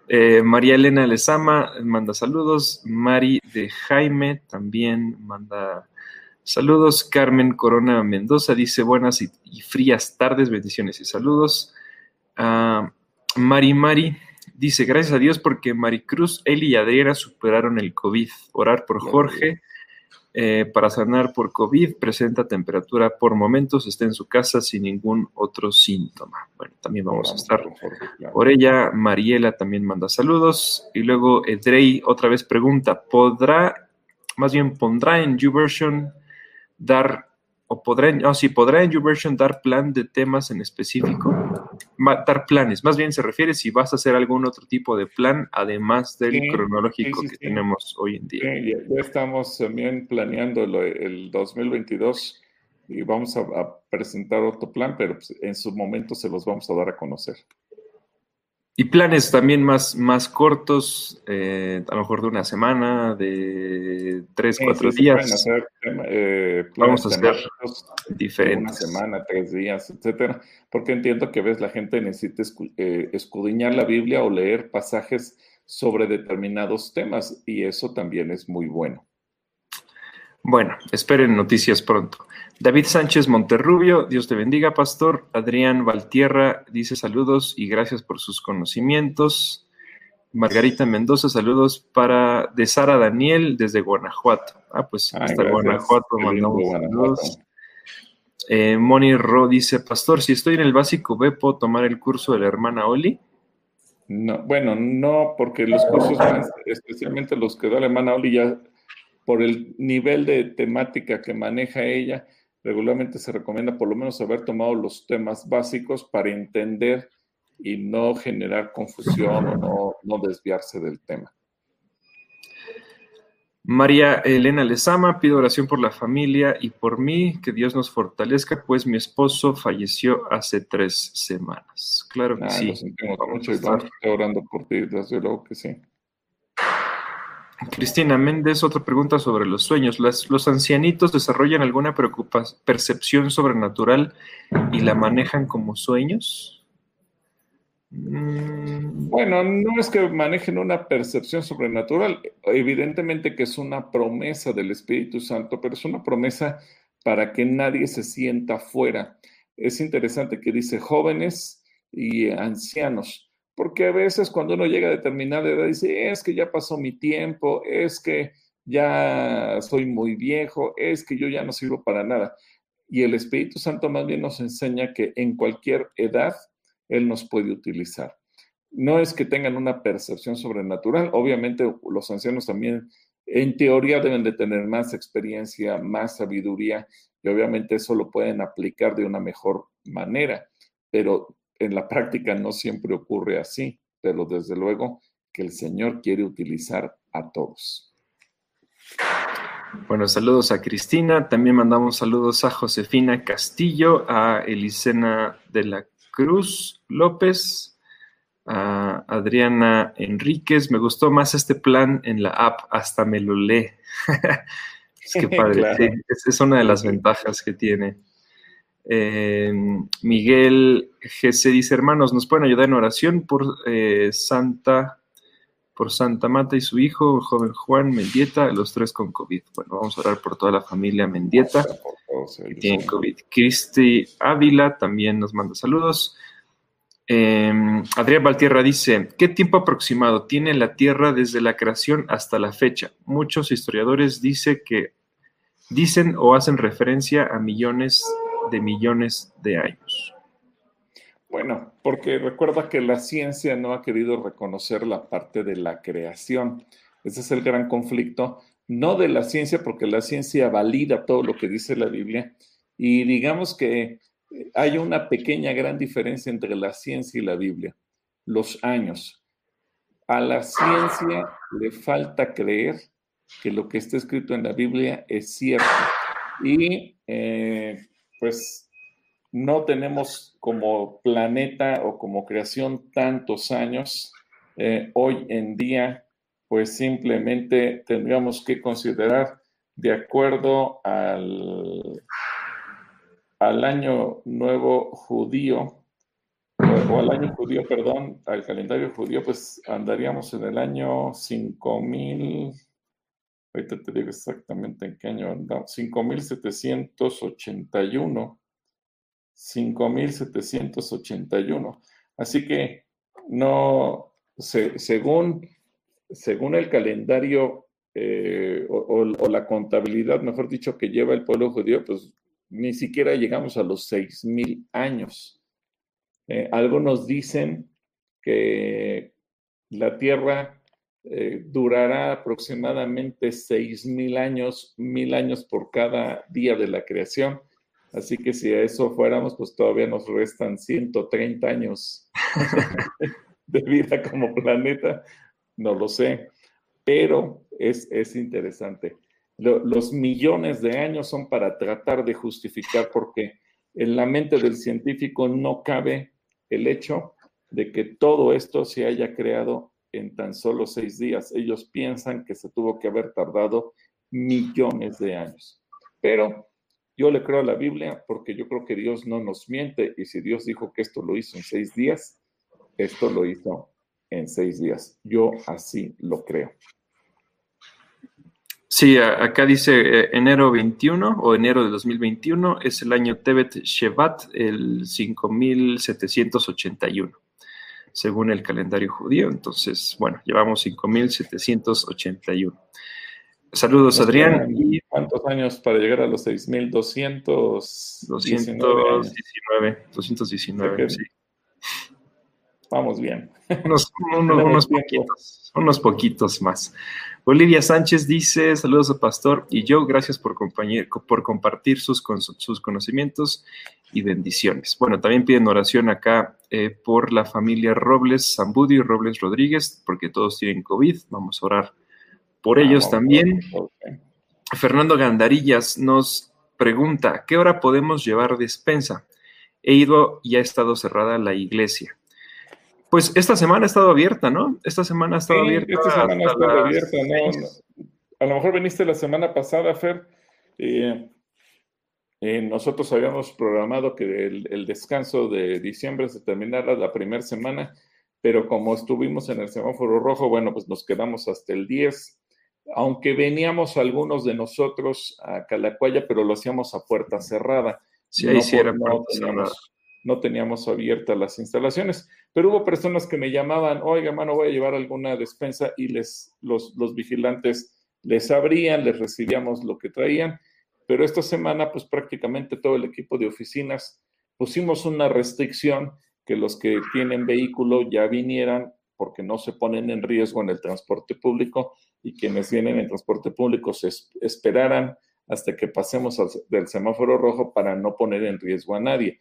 Eh, María Elena Lezama manda saludos. Mari de Jaime también manda saludos. Carmen Corona Mendoza dice buenas y, frías tardes, bendiciones y saludos. Uh, Mari Mari Dice, gracias a Dios porque Maricruz, Eli y Adriana superaron el COVID. Orar por Jorge eh, para sanar por COVID, presenta temperatura por momentos, está en su casa sin ningún otro síntoma. Bueno, también vamos a estar por ella. Mariela también manda saludos. Y luego Edrey otra vez pregunta, ¿podrá, más bien pondrá en YouVersion dar o podrá, en, oh, podrá en YouVersion dar plan de temas en específico, dar planes, más bien se refiere si vas a hacer algún otro tipo de plan además del cronológico que tenemos hoy en día. Ya, estamos también planeando el 2022 y vamos a, presentar otro plan, pero pues, en su momento se los vamos a dar a conocer. Y planes también más, más cortos, eh, a lo mejor de una semana, de tres, cuatro días. Eh, Vamos a hacer diferentes. Una semana, tres días, etcétera. Porque entiendo que ves la gente necesita eh, escudriñar la Biblia o leer pasajes sobre determinados temas y eso también es muy bueno. Bueno, esperen noticias pronto. David Sánchez Monterrubio, Dios te bendiga, pastor. Adrián Valtierra dice saludos y gracias por sus conocimientos. Margarita Mendoza, saludos para de Sara Daniel desde Guanajuato. Ah, pues hasta Guanajuato mandamos saludos. Eh, Moni Ro dice, Pastor, si estoy en el básico B, ¿puedo tomar el curso de la hermana Oli? No, bueno, no, porque los cursos, especialmente los que da la hermana Oli, ya por el nivel de temática que maneja ella, regularmente se recomienda por lo menos haber tomado los temas básicos para entender y no generar confusión o no, desviarse del tema. María Elena Lezama, pido oración por la familia y por mí, que Dios nos fortalezca, pues mi esposo falleció hace tres semanas. Claro que sí. mucho y vamos orando por ti, desde luego que sí. Cristina Méndez, otra pregunta sobre los sueños. ¿Los ancianitos desarrollan alguna percepción sobrenatural y la manejan como sueños? Mm. Bueno, no es que manejen una percepción sobrenatural, evidentemente que es una promesa del Espíritu Santo, pero es una promesa para que nadie se sienta fuera. Es interesante que dice jóvenes y ancianos, porque a veces cuando uno llega a determinada edad dice, es que ya pasó mi tiempo, es que ya soy muy viejo, es que yo ya no sirvo para nada. Y el Espíritu Santo más bien nos enseña que en cualquier edad Él nos puede utilizar. No es que tengan una percepción sobrenatural, obviamente los ancianos también en teoría deben de tener más experiencia, más sabiduría y obviamente eso lo pueden aplicar de una mejor manera, pero en la práctica no siempre ocurre así, pero desde luego que el Señor quiere utilizar a todos. Bueno, saludos a Cristina, también mandamos saludos a Josefina Castillo, a Elisena de la Cruz López, a Adriana Enríquez. Me gustó más este plan en la app, hasta me lo lee. <laughs> es que <laughs> padre, es, una de las ventajas que tiene. Eh, Miguel GC dice, hermanos, ¿nos pueden ayudar en oración por eh, Santa, por Santa Mata y su hijo, el joven Juan Mendieta, los tres con COVID? Bueno, vamos a orar por toda la familia Mendieta que tienen COVID. Cristi Ávila también nos manda saludos. Em, Adrián Valtierra dice, ¿qué tiempo aproximado tiene la Tierra desde la creación hasta la fecha? Muchos historiadores dice que, dicen o hacen referencia a millones de millones de años. Bueno, porque recuerda que la ciencia no ha querido reconocer la parte de la creación. Ese es el gran conflicto, no de la ciencia, porque la ciencia valida todo lo que dice la Biblia. Y digamos que hay una pequeña, gran diferencia entre la ciencia y la Biblia, los años. A la ciencia le falta creer que lo que está escrito en la Biblia es cierto. Y eh, pues no tenemos como planeta o como creación tantos años. Eh, hoy en día, pues simplemente tendríamos que considerar de acuerdo al al año nuevo judío, o al año judío, perdón, al calendario judío, pues andaríamos en el año 5000, ahorita te digo exactamente en qué año andamos, 5781, 5781. Así que no, según, según el calendario eh, o, la contabilidad, mejor dicho, que lleva el pueblo judío, pues ni siquiera llegamos a los 6.000 años. Eh, algunos dicen que la Tierra eh, durará aproximadamente 6.000 años, mil años por cada día de la creación. Así que si a eso fuéramos, pues todavía nos restan 130 años <laughs> de vida como planeta. No lo sé, pero es, es interesante los millones de años son para tratar de justificar porque en la mente del científico no cabe el hecho de que todo esto se haya creado en tan solo seis días. Ellos piensan que se tuvo que haber tardado millones de años. Pero yo le creo a la Biblia porque yo creo que Dios no nos miente y si Dios dijo que esto lo hizo en seis días, esto lo hizo en seis días. Yo así lo creo. Sí, acá dice eh, enero 21 o enero de 2021 es el año Tebet Shevat, el 5781, según el calendario judío. Entonces, bueno, llevamos 5781. Saludos, Adrián. ¿Cuántos años para llegar a los 6219? 219, 219, sí. Vamos bien. Unos, <laughs> unos poquitos, unos poquitos más. Olivia Sánchez dice, saludos a Pastor y yo, gracias por, por compartir sus, sus, conocimientos y bendiciones. Bueno, también piden oración acá eh, por la familia Robles Zambudio y Robles Rodríguez, porque todos tienen COVID. Vamos a orar por ah, ellos también. Fernando Gandarillas nos pregunta, ¿qué hora podemos llevar despensa? He ido y ha estado cerrada la iglesia. Pues esta semana ha estado abierta, ¿no? Esta semana ha estado abierta. Esta semana ha estado abierta, ¿no? A lo mejor viniste la semana pasada, Fer. Eh, eh, nosotros habíamos programado que el, descanso de diciembre se terminara la primera semana, pero como estuvimos en el semáforo rojo, bueno, pues nos quedamos hasta el 10, aunque veníamos algunos de nosotros a Calacuaya, pero lo hacíamos a puerta cerrada. Sí, ahí sí era no, teníamos, no teníamos abiertas las instalaciones, pero hubo personas que me llamaban, oiga, hermano, voy a llevar alguna despensa y les, los, los vigilantes les abrían, les recibíamos lo que traían pero esta semana, pues prácticamente todo el equipo de oficinas pusimos una restricción que los que tienen vehículo ya vinieran porque no se ponen en riesgo en el transporte público y quienes vienen en transporte público se esperaran hasta que pasemos del semáforo rojo para no poner en riesgo a nadie.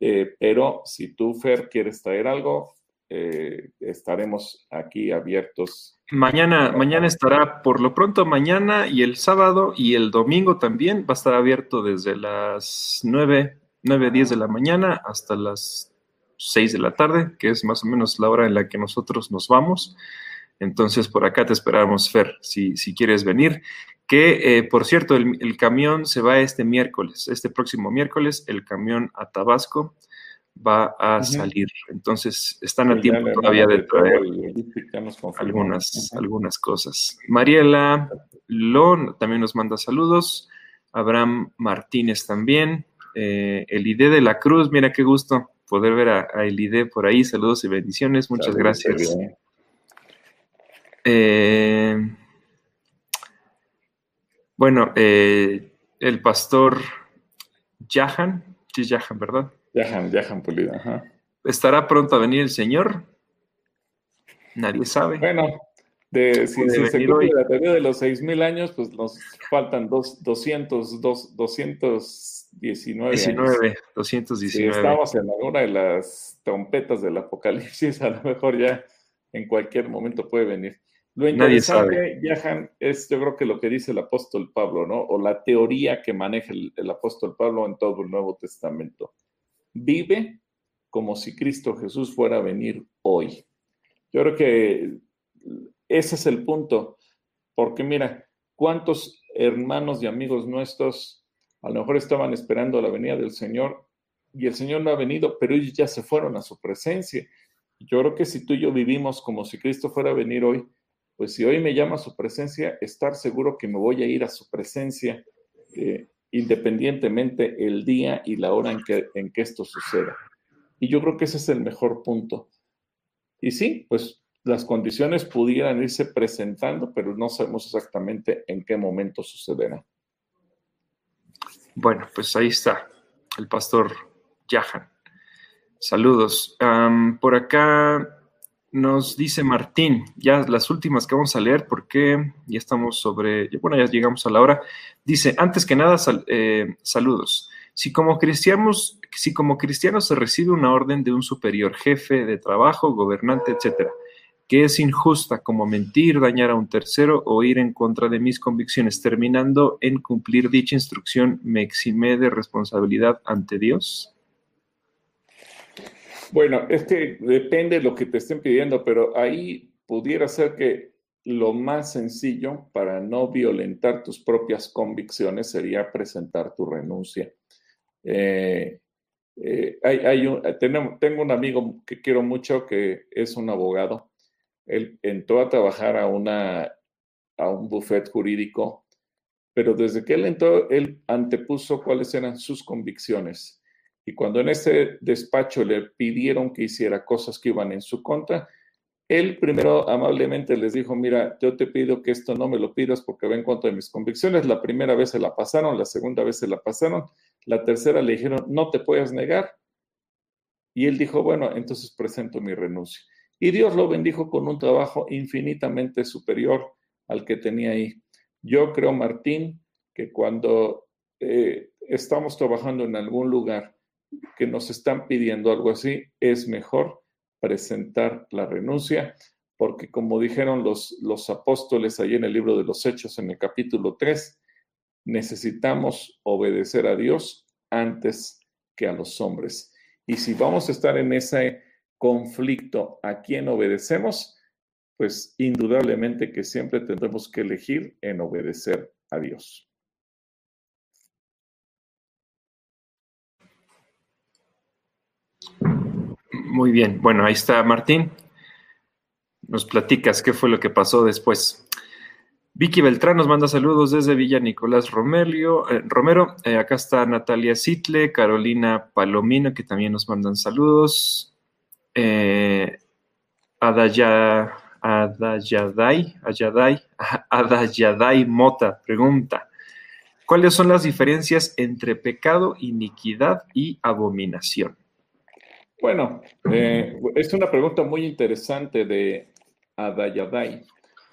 Eh, pero si tú, Fer, quieres traer algo, eh, estaremos aquí abiertos. Mañana, mañana estará, por lo pronto mañana y el sábado y el domingo también va a estar abierto desde las 9, 9, 10 de la mañana hasta las 6 de la tarde, que es más o menos la hora en la que nosotros nos vamos. Entonces, por acá te esperamos, Fer, si, si quieres venir. Que, eh, por cierto, el, el, camión se va este miércoles, este próximo miércoles, el camión a Tabasco va a salir. Entonces, están a tiempo todavía de traer algunas, algunas cosas. Mariela Lon también nos manda saludos. Abraham Martínez también. Eh, Elide de la Cruz, mira qué gusto poder ver a, Elide por ahí. Saludos y bendiciones. Muchas gracias. Eh, bueno, eh, el pastor Jahan, sí, Jahan, ¿verdad? Viajan, viajan pulido. Ajá. ¿Estará pronto a venir el Señor? Nadie sabe. Bueno, de, si, se cumple la teoría de los 6.000 años, pues nos faltan dos, 200, dos, 219 19, 219. Si estamos en alguna de las trompetas del apocalipsis, <laughs> a lo mejor ya en cualquier momento puede venir. Lo interesante, Yahan, es yo creo que lo que dice el apóstol Pablo, ¿no? O la teoría que maneja el apóstol Pablo en todo el Nuevo Testamento. Vive como si Cristo Jesús fuera a venir hoy. Yo creo que ese es el punto, porque mira, cuántos hermanos y amigos nuestros a lo mejor estaban esperando la venida del Señor y el Señor no ha venido, pero ellos ya se fueron a su presencia. Yo creo que si tú y yo vivimos como si Cristo fuera a venir hoy, pues si hoy me llama a su presencia, estar seguro que me voy a ir a su presencia eh, independientemente el día y la hora en que, en que esto suceda. Y yo creo que ese es el mejor punto. Y sí, pues las condiciones pudieran irse presentando, pero no sabemos exactamente en qué momento sucederá. Bueno, pues ahí está el pastor Yahan. Saludos. por acá nos dice Martín, ya las últimas que vamos a leer porque ya estamos sobre, bueno, ya llegamos a la hora. Dice, antes que nada, eh, saludos. Si como, cristianos, si como cristianos se recibe una orden de un superior, jefe de trabajo, gobernante, etcétera, que es injusta como mentir, dañar a un tercero o ir en contra de mis convicciones, terminando en cumplir dicha instrucción, me eximé de responsabilidad ante Dios. Bueno, es que depende de lo que te estén pidiendo, pero ahí pudiera ser que lo más sencillo para no violentar tus propias convicciones sería presentar tu renuncia. Eh, eh, hay, tengo un amigo que quiero mucho que es un abogado. Él entró a trabajar a, una, a un buffet jurídico, pero desde que él entró, él antepuso cuáles eran sus convicciones y cuando en ese despacho le pidieron que hiciera cosas que iban en su contra, él primero amablemente les dijo, mira, yo te pido que esto no me lo pidas porque va en contra de mis convicciones. La primera vez se la pasaron, la segunda vez se la pasaron, la tercera le dijeron, no te puedes negar. Y él dijo, bueno, entonces presento mi renuncia. Y Dios lo bendijo con un trabajo infinitamente superior al que tenía ahí. Yo creo, Martín, que cuando eh, estamos trabajando en algún lugar que nos están pidiendo algo así, es mejor presentar la renuncia, porque como dijeron los, los apóstoles ahí en el libro de los Hechos, en el capítulo 3, necesitamos obedecer a Dios antes que a los hombres. Y si vamos a estar en ese conflicto a quién obedecemos, pues indudablemente que siempre tendremos que elegir en obedecer a Dios. Muy bien, bueno, ahí está Martín. Nos platicas qué fue lo que pasó después. Vicky Beltrán nos manda saludos desde Villa Nicolás eh, Romero. Eh, acá está Natalia Sitle, Carolina Palomino, que también nos mandan saludos. Eh, Adaya, <laughs> Mota pregunta: ¿Cuáles son las diferencias entre pecado, iniquidad y abominación? Bueno, eh, es una pregunta muy interesante de Adayaday.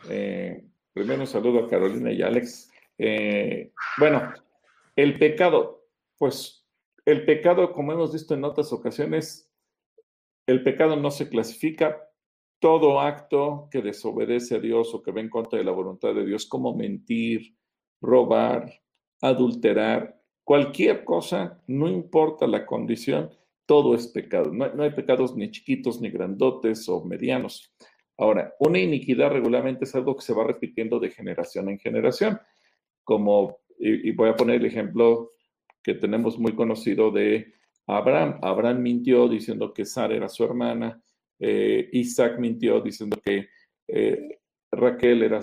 Eh, primero un saludo a Carolina y Alex. Eh, bueno, el pecado, pues el pecado, como hemos visto en otras ocasiones, el pecado no se clasifica. Todo acto que desobedece a Dios o que va en contra de la voluntad de Dios, como mentir, robar, adulterar, cualquier cosa, no importa la condición, todo es pecado. No, hay pecados ni chiquitos, ni grandotes o medianos. Ahora, una iniquidad regularmente es algo que se va repitiendo de generación en generación, como, y, voy a poner el ejemplo que tenemos muy conocido de Abraham. Abraham mintió diciendo que Sara era su hermana, eh, Isaac mintió diciendo que eh, Raquel era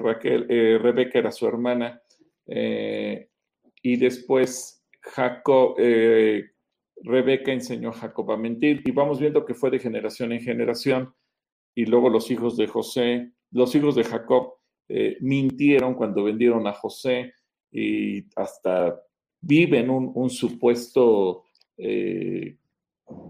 Raquel, eh, Rebeca era su hermana, y después Jacob, Rebeca enseñó a Jacob a mentir y vamos viendo que fue de generación en generación y luego los hijos de José, los hijos de Jacob eh, mintieron cuando vendieron a José y hasta viven un, un supuesto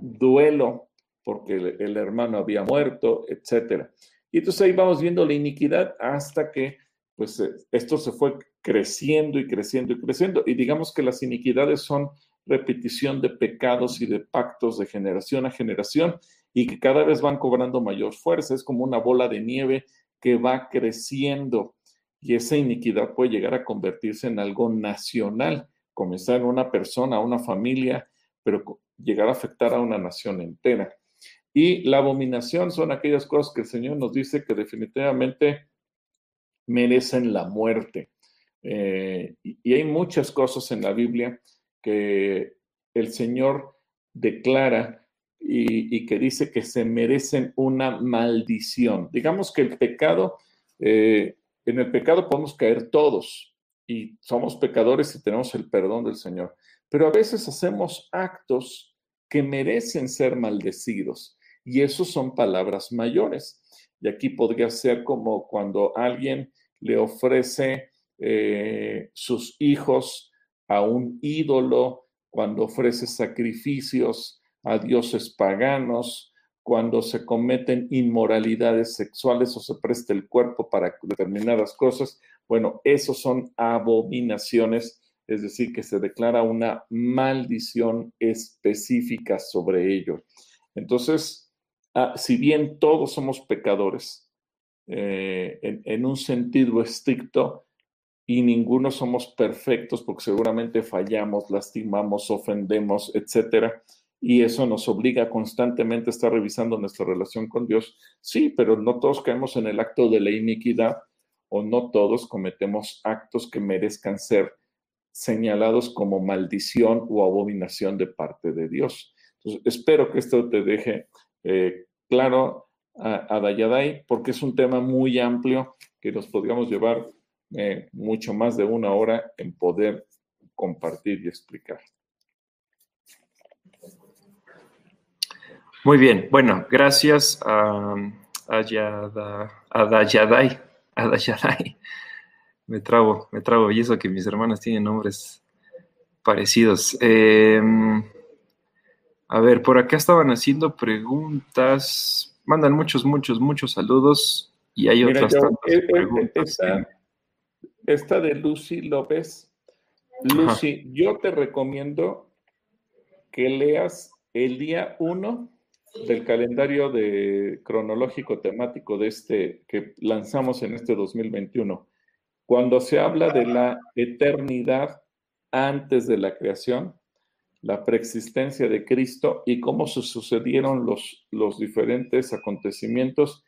duelo porque el, el, hermano había muerto, etc. Y entonces ahí vamos viendo la iniquidad hasta que pues esto se fue creciendo y creciendo y creciendo. Y digamos que las iniquidades son repetición de pecados y de pactos de generación a generación y que cada vez van cobrando mayor fuerza. Es como una bola de nieve que va creciendo y esa iniquidad puede llegar a convertirse en algo nacional, comenzar en una persona, una familia, pero llegar a afectar a una nación entera. Y la abominación son aquellas cosas que el Señor nos dice que definitivamente merecen la muerte. Eh, y hay muchas cosas en la Biblia que el Señor declara y, que dice que se merecen una maldición. Digamos que el pecado, eh, en el pecado podemos caer todos y somos pecadores y tenemos el perdón del Señor, pero a veces hacemos actos que merecen ser maldecidos y esos son palabras mayores. Y aquí podría ser como cuando alguien le ofrece eh, sus hijos a un ídolo, cuando ofrece sacrificios a dioses paganos, cuando se cometen inmoralidades sexuales o se presta el cuerpo para determinadas cosas. Bueno, esos son abominaciones, es decir, que se declara una maldición específica sobre ello. Entonces, ah, si bien todos somos pecadores, eh, en, un sentido estricto, y ninguno somos perfectos porque seguramente fallamos, lastimamos, ofendemos, etcétera. Y eso nos obliga constantemente a estar revisando nuestra relación con Dios. Sí, pero no todos caemos en el acto de la iniquidad o no todos cometemos actos que merezcan ser señalados como maldición o abominación de parte de Dios. Espero que esto te deje eh, claro a, a porque es un tema muy amplio que nos podríamos llevar eh, mucho más de una hora en poder compartir y explicar. Muy bien, bueno, gracias a, a Dayaday. Me trago, me trago, y eso que mis hermanas tienen nombres parecidos. Em, a ver, por acá estaban haciendo preguntas. Mandan muchos, muchos, muchos saludos. Y hay otras tantas eh, preguntas. Esta de Lucy López. Lucy, yo te recomiendo que leas el día 1 del calendario de cronológico temático de este que lanzamos en este 2021. Cuando se habla de la eternidad antes de la creación, la preexistencia de Cristo y cómo se sucedieron los, los diferentes acontecimientos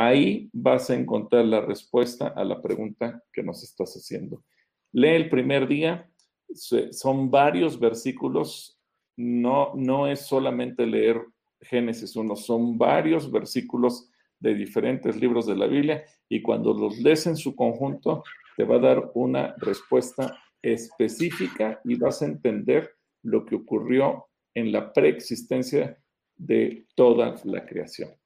Ahí vas a encontrar la respuesta a la pregunta que nos estás haciendo. Lee el primer día, son varios versículos, no, no es solamente leer Génesis 1. Son varios versículos de diferentes libros de la Biblia y cuando los lees en su conjunto te va a dar una respuesta específica y vas a entender lo que ocurrió en la preexistencia de toda la creación.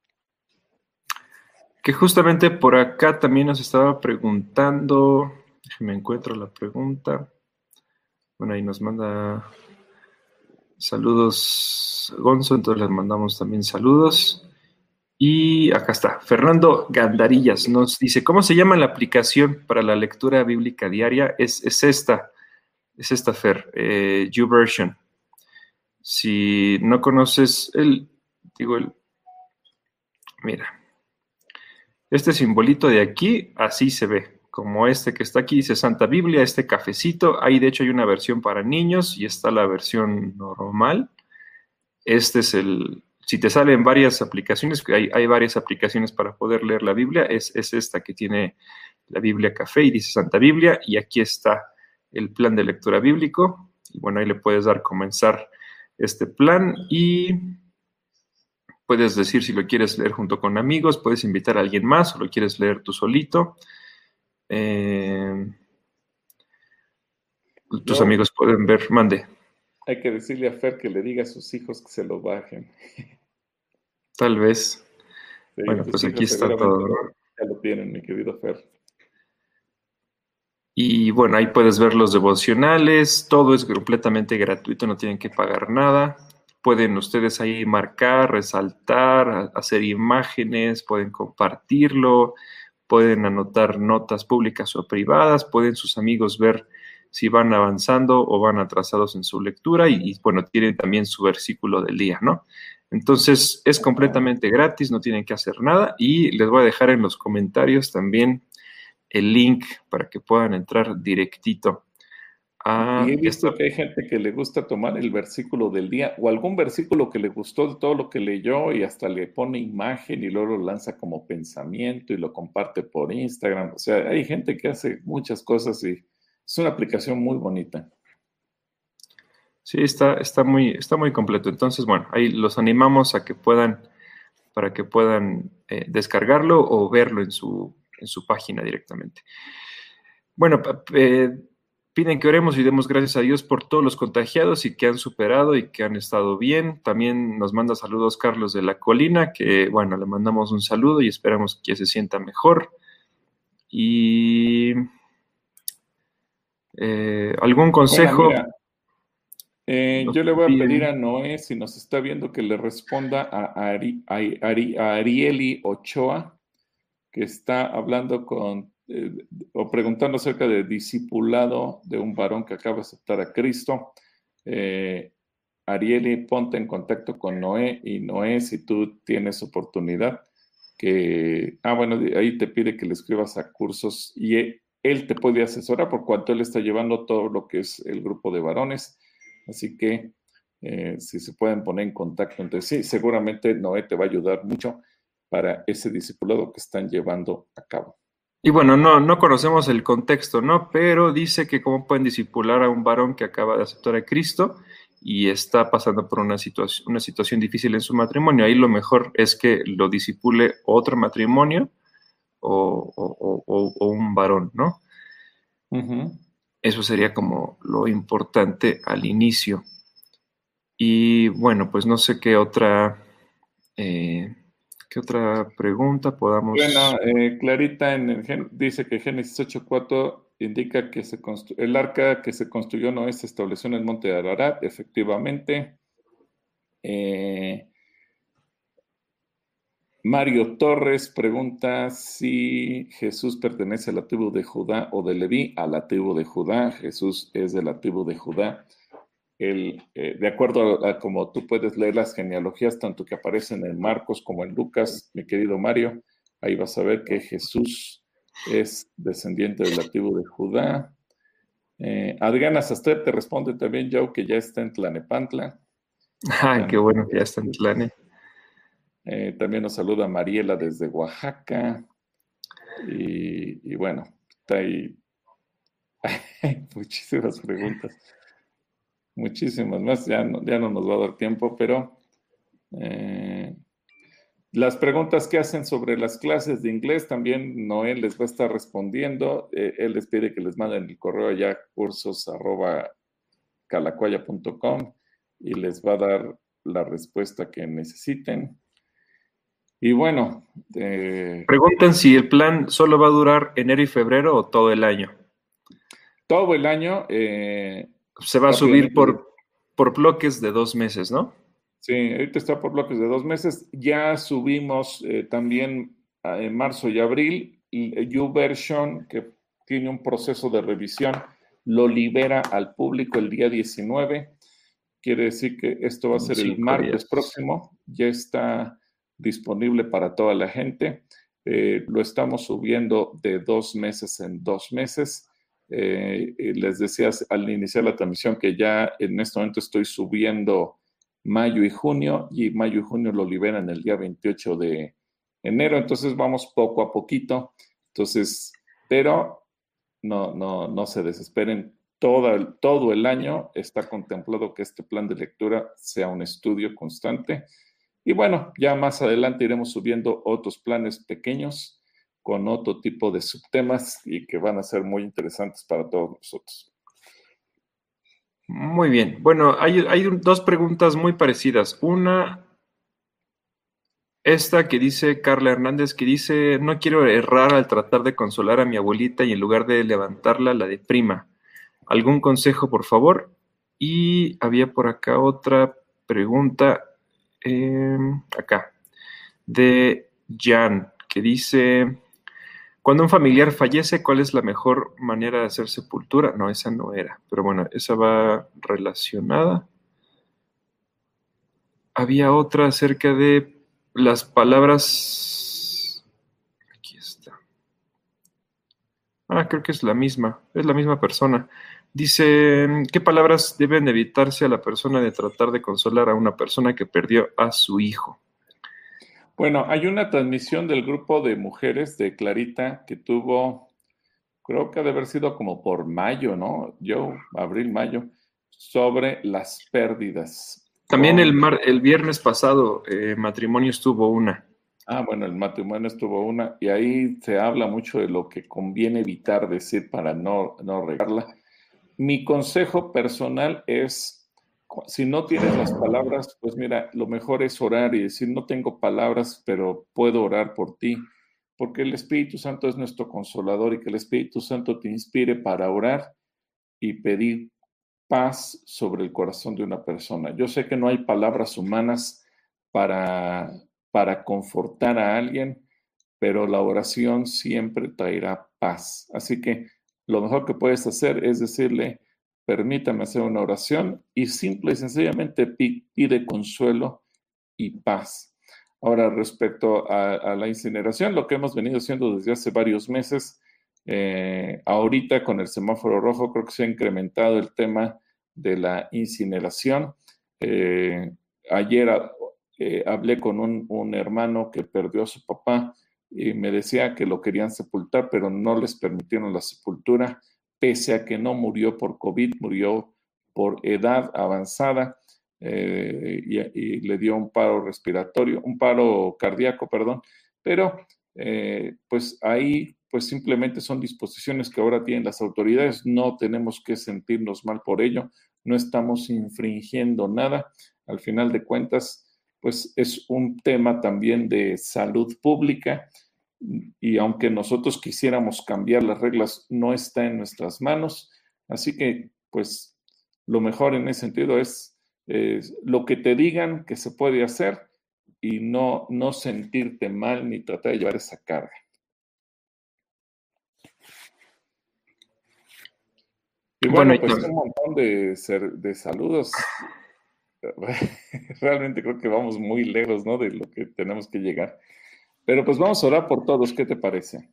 Que justamente por acá también nos estaba preguntando, me encuentro la pregunta. Bueno, ahí nos manda saludos Gonzo, entonces les mandamos también saludos. Y acá está, Fernando Gandarillas nos dice, ¿cómo se llama la aplicación para la lectura bíblica diaria? Es, esta, es esta, Fer, eh, YouVersion. Si no conoces el, digo el, mira, este simbolito de aquí, así se ve, como este que está aquí, dice Santa Biblia, este cafecito. Ahí de hecho hay una versión para niños y está la versión normal. Este es el, si te salen varias aplicaciones, hay, hay varias aplicaciones para poder leer la Biblia, es, es esta que tiene la Biblia Café y dice Santa Biblia, y aquí está el plan de lectura bíblico. Y bueno, ahí le puedes dar comenzar este plan y Puedes decir si lo quieres leer junto con amigos, puedes invitar a alguien más o lo quieres leer tú solito. Eh, tus amigos pueden ver, mande. Hay que decirle a Fer que le diga a sus hijos que se lo bajen. <laughs> Tal vez. bueno, pues aquí está todo. Ya lo tienen, mi querido Fer. Y bueno, ahí puedes ver los devocionales, todo es completamente gratuito, no tienen que pagar nada. Pueden ustedes ahí marcar, resaltar, hacer imágenes, pueden compartirlo, pueden anotar notas públicas o privadas, pueden sus amigos ver si van avanzando o van atrasados en su lectura y, bueno, tienen también su versículo del día, ¿no? Entonces es completamente gratis, no tienen que hacer nada y les voy a dejar en los comentarios también el link para que puedan entrar directito Ah, y he visto que hay gente que le gusta tomar el versículo del día o algún versículo que le gustó de todo lo que leyó y hasta le pone imagen y luego lo lanza como pensamiento y lo comparte por Instagram. O sea, hay gente que hace muchas cosas y es una aplicación muy bonita. Sí, está, está, muy, está muy completo. Entonces, bueno, ahí los animamos a que puedan, para que puedan eh, descargarlo o verlo en su, en su página directamente. Bueno, eh, Piden que oremos y demos gracias a Dios por todos los contagiados y que han superado y que han estado bien. También nos manda saludos Carlos de la Colina, que bueno, le mandamos un saludo y esperamos que se sienta mejor. Y eh, algún consejo. Eh, yo le voy a pedir a Noé, si nos está viendo, que le responda a, a Arieli Ochoa, que está hablando con eh, o preguntando acerca de discipulado de un varón que acaba de aceptar a Cristo. Eh, Arieli, ponte en contacto con Noé y Noé, si tú tienes oportunidad, que, ah, bueno, ahí te pide que le escribas a cursos y él, te puede asesorar por cuanto él está llevando todo lo que es el grupo de varones. Así que eh, si se pueden poner en contacto entre sí, seguramente Noé te va a ayudar mucho para ese discipulado que están llevando a cabo. Y bueno, no, no conocemos el contexto, ¿no? Pero dice que cómo pueden disipular a un varón que acaba de aceptar a Cristo y está pasando por una situación, una situación difícil en su matrimonio. Ahí lo mejor es que lo disipule otro matrimonio o, un varón, ¿no? Eso sería como lo importante al inicio. Y bueno, pues no sé qué otra... Eh, ¿Qué otra pregunta podamos? Bueno, eh, Clarita dice que Génesis 8.4 indica que el arca que se construyó no se estableció en el monte de Ararat, efectivamente. Eh, Mario Torres pregunta si Jesús pertenece a la tribu de Judá o de Leví, a la tribu de Judá. Jesús es de la tribu de Judá. Eh, de acuerdo a, como tú puedes leer las genealogías, tanto que aparecen en Marcos como en Lucas, mi querido Mario, ahí vas a ver que Jesús es descendiente del tribu de Judá. Eh, Adriana Sastre te responde también, Joe, que ya está en Tlanepantla. Ay, qué bueno que ya está en Tlane. Eh, también nos saluda Mariela desde Oaxaca. Y, y bueno, está ahí. <laughs> Muchísimas preguntas muchísimas más, ya no, ya no nos va a dar tiempo, pero Eh, las preguntas que hacen sobre las clases de inglés, también Noel les va a estar respondiendo. Eh, él les pide que les manden el correo ya cursos y les va a dar la respuesta que necesiten. Y bueno. Eh, Preguntan si el plan solo va a durar enero y febrero o todo el año. Todo el año. Se va a subir por, por bloques de dos meses, ¿no? Sí, ahorita está por bloques de dos meses. Ya subimos eh, también en marzo y abril y YouVersion, que tiene un proceso de revisión, lo libera al público el día 19. Quiere decir que esto va a ser el martes próximo. Ya está disponible para toda la gente. Eh, lo estamos subiendo de dos meses en dos meses. Eh, les decía al iniciar la transmisión que ya en este momento estoy subiendo mayo y junio, y mayo y junio lo liberan el día 28 de enero, entonces vamos poco a poquito, entonces, pero no, no, no se desesperen, todo todo el año está contemplado que este plan de lectura sea un estudio constante, y bueno, ya más adelante iremos subiendo otros planes pequeños con otro tipo de subtemas y que van a ser muy interesantes para todos nosotros. Muy bien. Bueno, hay, dos preguntas muy parecidas. Una, esta que dice Carla Hernández, que dice, no quiero errar al tratar de consolar a mi abuelita y en lugar de levantarla, la deprima. ¿Algún consejo, por favor? Y había por acá otra pregunta, em, acá, de Jan, que dice, cuando un familiar fallece, ¿cuál es la mejor manera de hacer sepultura? No, esa no era, pero bueno, esa va relacionada. Había otra acerca de las palabras... Aquí está. Ah, creo que es la misma, es la misma persona. Dice, ¿qué palabras deben evitarse a la persona de tratar de consolar a una persona que perdió a su hijo? Bueno, hay una transmisión del grupo de mujeres de Clarita que tuvo, creo que ha de haber sido como por mayo, ¿no? Yo, abril, mayo, sobre las pérdidas. También el, el viernes pasado, eh, matrimonio estuvo una. Ah, bueno, el matrimonio estuvo una, y ahí se habla mucho de lo que conviene evitar decir para no, no regarla. Mi consejo personal es si no tienes las palabras, pues mira, lo mejor es orar y decir, no tengo palabras, pero puedo orar por ti, porque el Espíritu Santo es nuestro consolador y que el Espíritu Santo te inspire para orar y pedir paz sobre el corazón de una persona. Yo sé que no hay palabras humanas para, para confortar a alguien, pero la oración siempre traerá paz. Así que lo mejor que puedes hacer es decirle, permítame hacer una oración y simple y sencillamente pide consuelo y paz. Ahora, respecto a, la incineración, lo que hemos venido haciendo desde hace varios meses, eh, ahorita con el semáforo rojo creo que se ha incrementado el tema de la incineración. Eh, ayer eh, hablé con un hermano que perdió a su papá y me decía que lo querían sepultar, pero no les permitieron la sepultura pese a que no murió por COVID, murió por edad avanzada eh, y, le dio un paro respiratorio, un paro cardíaco, perdón, pero eh, pues ahí pues simplemente son disposiciones que ahora tienen las autoridades, no tenemos que sentirnos mal por ello, no estamos infringiendo nada, al final de cuentas pues es un tema también de salud pública y aunque nosotros quisiéramos cambiar las reglas, no está en nuestras manos. Así que, pues, lo mejor en ese sentido es lo que te digan que se puede hacer y no, no sentirte mal ni tratar de llevar esa carga. Y bueno, pues un montón de, de saludos. <laughs> Realmente creo que vamos muy lejos, ¿no? De lo que tenemos que llegar. Pero pues vamos a orar por todos, ¿qué te parece?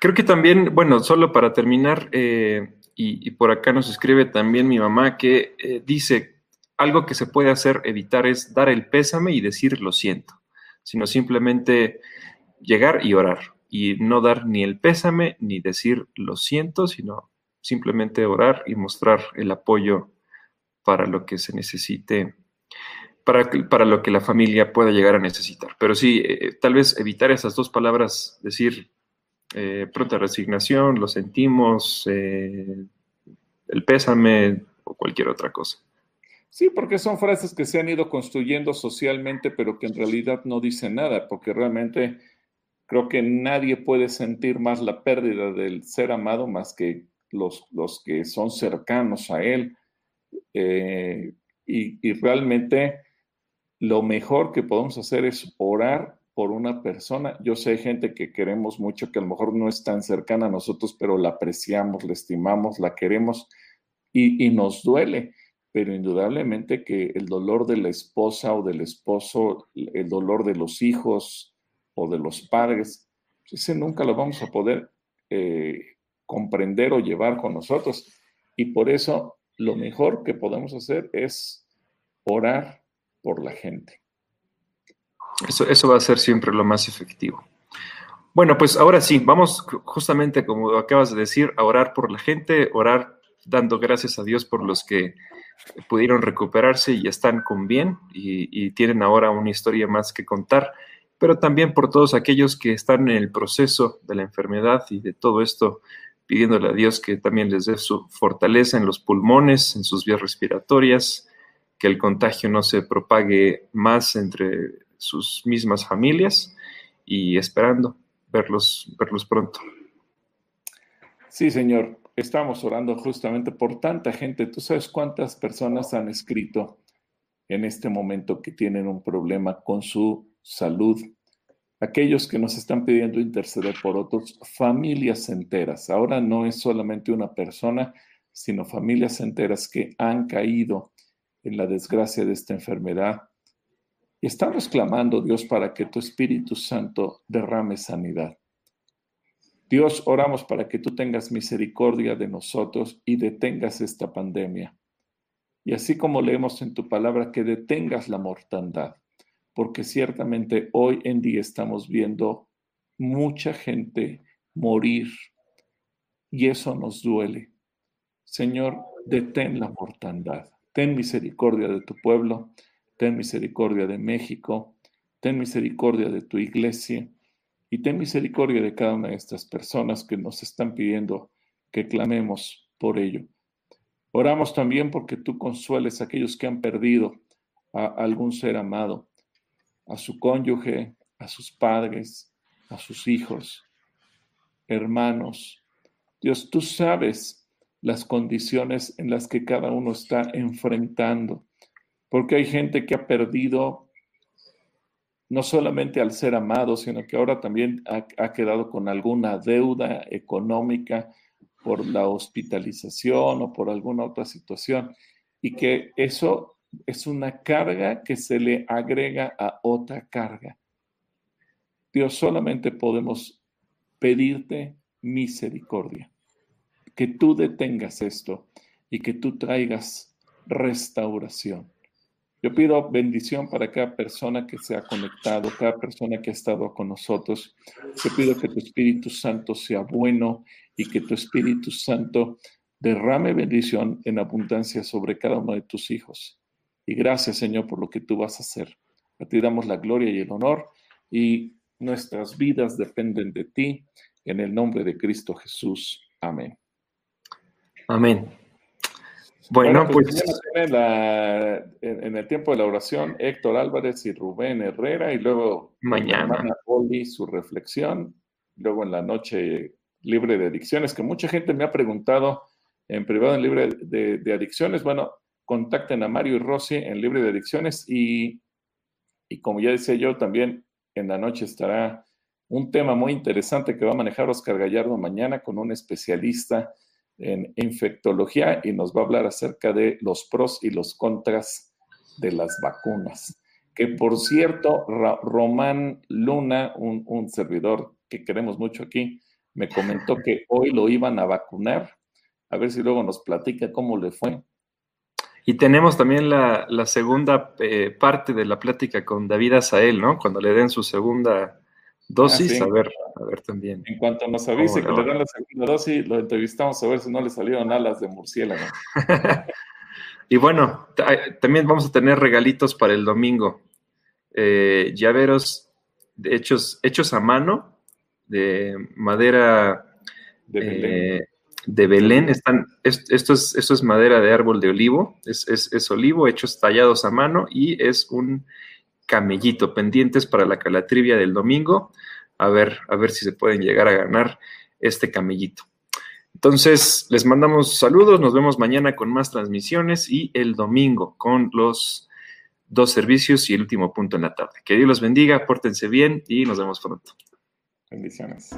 Creo que también, bueno, solo para terminar, eh, y, por acá nos escribe también mi mamá que eh, dice, algo que se puede hacer, evitar es dar el pésame y decir lo siento, sino simplemente llegar y orar y no dar ni el pésame ni decir lo siento, sino simplemente orar y mostrar el apoyo para lo que se necesite para, para lo que la familia pueda llegar a necesitar. Pero sí, eh, tal vez evitar esas dos palabras, decir eh, pronta resignación, lo sentimos, eh, el pésame o cualquier otra cosa. Sí, porque son frases que se han ido construyendo socialmente, pero que en realidad no dicen nada, porque realmente creo que nadie puede sentir más la pérdida del ser amado más que los, los que son cercanos a él. Eh, y, y realmente lo mejor que podemos hacer es orar por una persona. Yo sé gente que queremos mucho, que a lo mejor no es tan cercana a nosotros, pero la apreciamos, la estimamos, la queremos y, y nos duele pero indudablemente que el dolor de la esposa o del esposo, el dolor de los hijos o de los padres, ese nunca lo vamos a poder eh, comprender o llevar con nosotros. Y por eso lo mejor que podemos hacer es orar por la gente. Eso, eso va a ser siempre lo más efectivo. Bueno, pues ahora sí, vamos justamente como acabas de decir, a orar por la gente, orar dando gracias a Dios por los que pudieron recuperarse y están con bien y, tienen ahora una historia más que contar, pero también por todos aquellos que están en el proceso de la enfermedad y de todo esto, pidiéndole a Dios que también les dé su fortaleza en los pulmones, en sus vías respiratorias, que el contagio no se propague más entre sus mismas familias y esperando verlos, verlos pronto. Sí, Señor. Estamos orando justamente por tanta gente. ¿Tú sabes cuántas personas han escrito en este momento que tienen un problema con su salud? Aquellos que nos están pidiendo interceder por otros, familias enteras. Ahora no es solamente una persona, sino familias enteras que han caído en la desgracia de esta enfermedad. Y estamos clamando, Dios, para que tu Espíritu Santo derrame sanidad. Dios, oramos para que tú tengas misericordia de nosotros y detengas esta pandemia. Y así como leemos en tu palabra, que detengas la mortandad, porque ciertamente hoy en día estamos viendo mucha gente morir y eso nos duele. Señor, detén la mortandad. Ten misericordia de tu pueblo, ten misericordia de México, ten misericordia de tu iglesia y ten misericordia de cada una de estas personas que nos están pidiendo que clamemos por ello. Oramos también porque tú consueles a aquellos que han perdido a algún ser amado, a su cónyuge, a sus padres, a sus hijos, hermanos. Dios, tú sabes las condiciones en las que cada uno está enfrentando, porque hay gente que ha perdido no solamente al ser amado, sino que ahora también ha, quedado con alguna deuda económica por la hospitalización o por alguna otra situación, y que eso es una carga que se le agrega a otra carga. Dios, solamente podemos pedirte misericordia, que tú detengas esto y que tú traigas restauración. Yo pido bendición para cada persona que se ha conectado, cada persona que ha estado con nosotros. Yo pido que tu Espíritu Santo sea bueno y que tu Espíritu Santo derrame bendición en abundancia sobre cada uno de tus hijos. Y gracias, Señor, por lo que tú vas a hacer. A ti damos la gloria y el honor y nuestras vidas dependen de ti. En el nombre de Cristo Jesús. Amén. Amén. Bueno, pues. en, el tiempo de la oración Héctor Álvarez y Rubén Herrera, y luego mañana Poli su reflexión, luego en la noche libre de adicciones, que mucha gente me ha preguntado en privado en libre de, adicciones. Bueno, contacten a Mario y Rossi en libre de adicciones y, y como ya decía yo, también en la noche estará un tema muy interesante que va a manejar Oscar Gallardo mañana con un especialista en infectología y nos va a hablar acerca de los pros y los contras de las vacunas. Que por cierto, Román Luna, un, servidor que queremos mucho aquí, me comentó que hoy lo iban a vacunar. A ver si luego nos platica cómo le fue. Y tenemos también la, segunda eh, parte de la plática con David Azael, ¿no? Cuando le den su segunda dosis, ah, a ver, a ver también. En cuanto nos avise que le dan la segunda dosis, lo entrevistamos a ver si no le salieron alas de murciélago. <laughs> Y bueno, también vamos a tener regalitos para el domingo. Eh, llaveros hechos, hechos a mano, de madera de Belén. de Belén. Están, esto, es, esto es madera de árbol de olivo, es, es, olivo, hechos tallados a mano y es un camellito, pendientes para la calatrivia del domingo. A ver, a ver si se pueden llegar a ganar este camellito. Entonces, les mandamos saludos, nos vemos mañana con más transmisiones y el domingo con los dos servicios y el último punto en la tarde. Que Dios los bendiga, pórtense bien y nos vemos pronto. Bendiciones.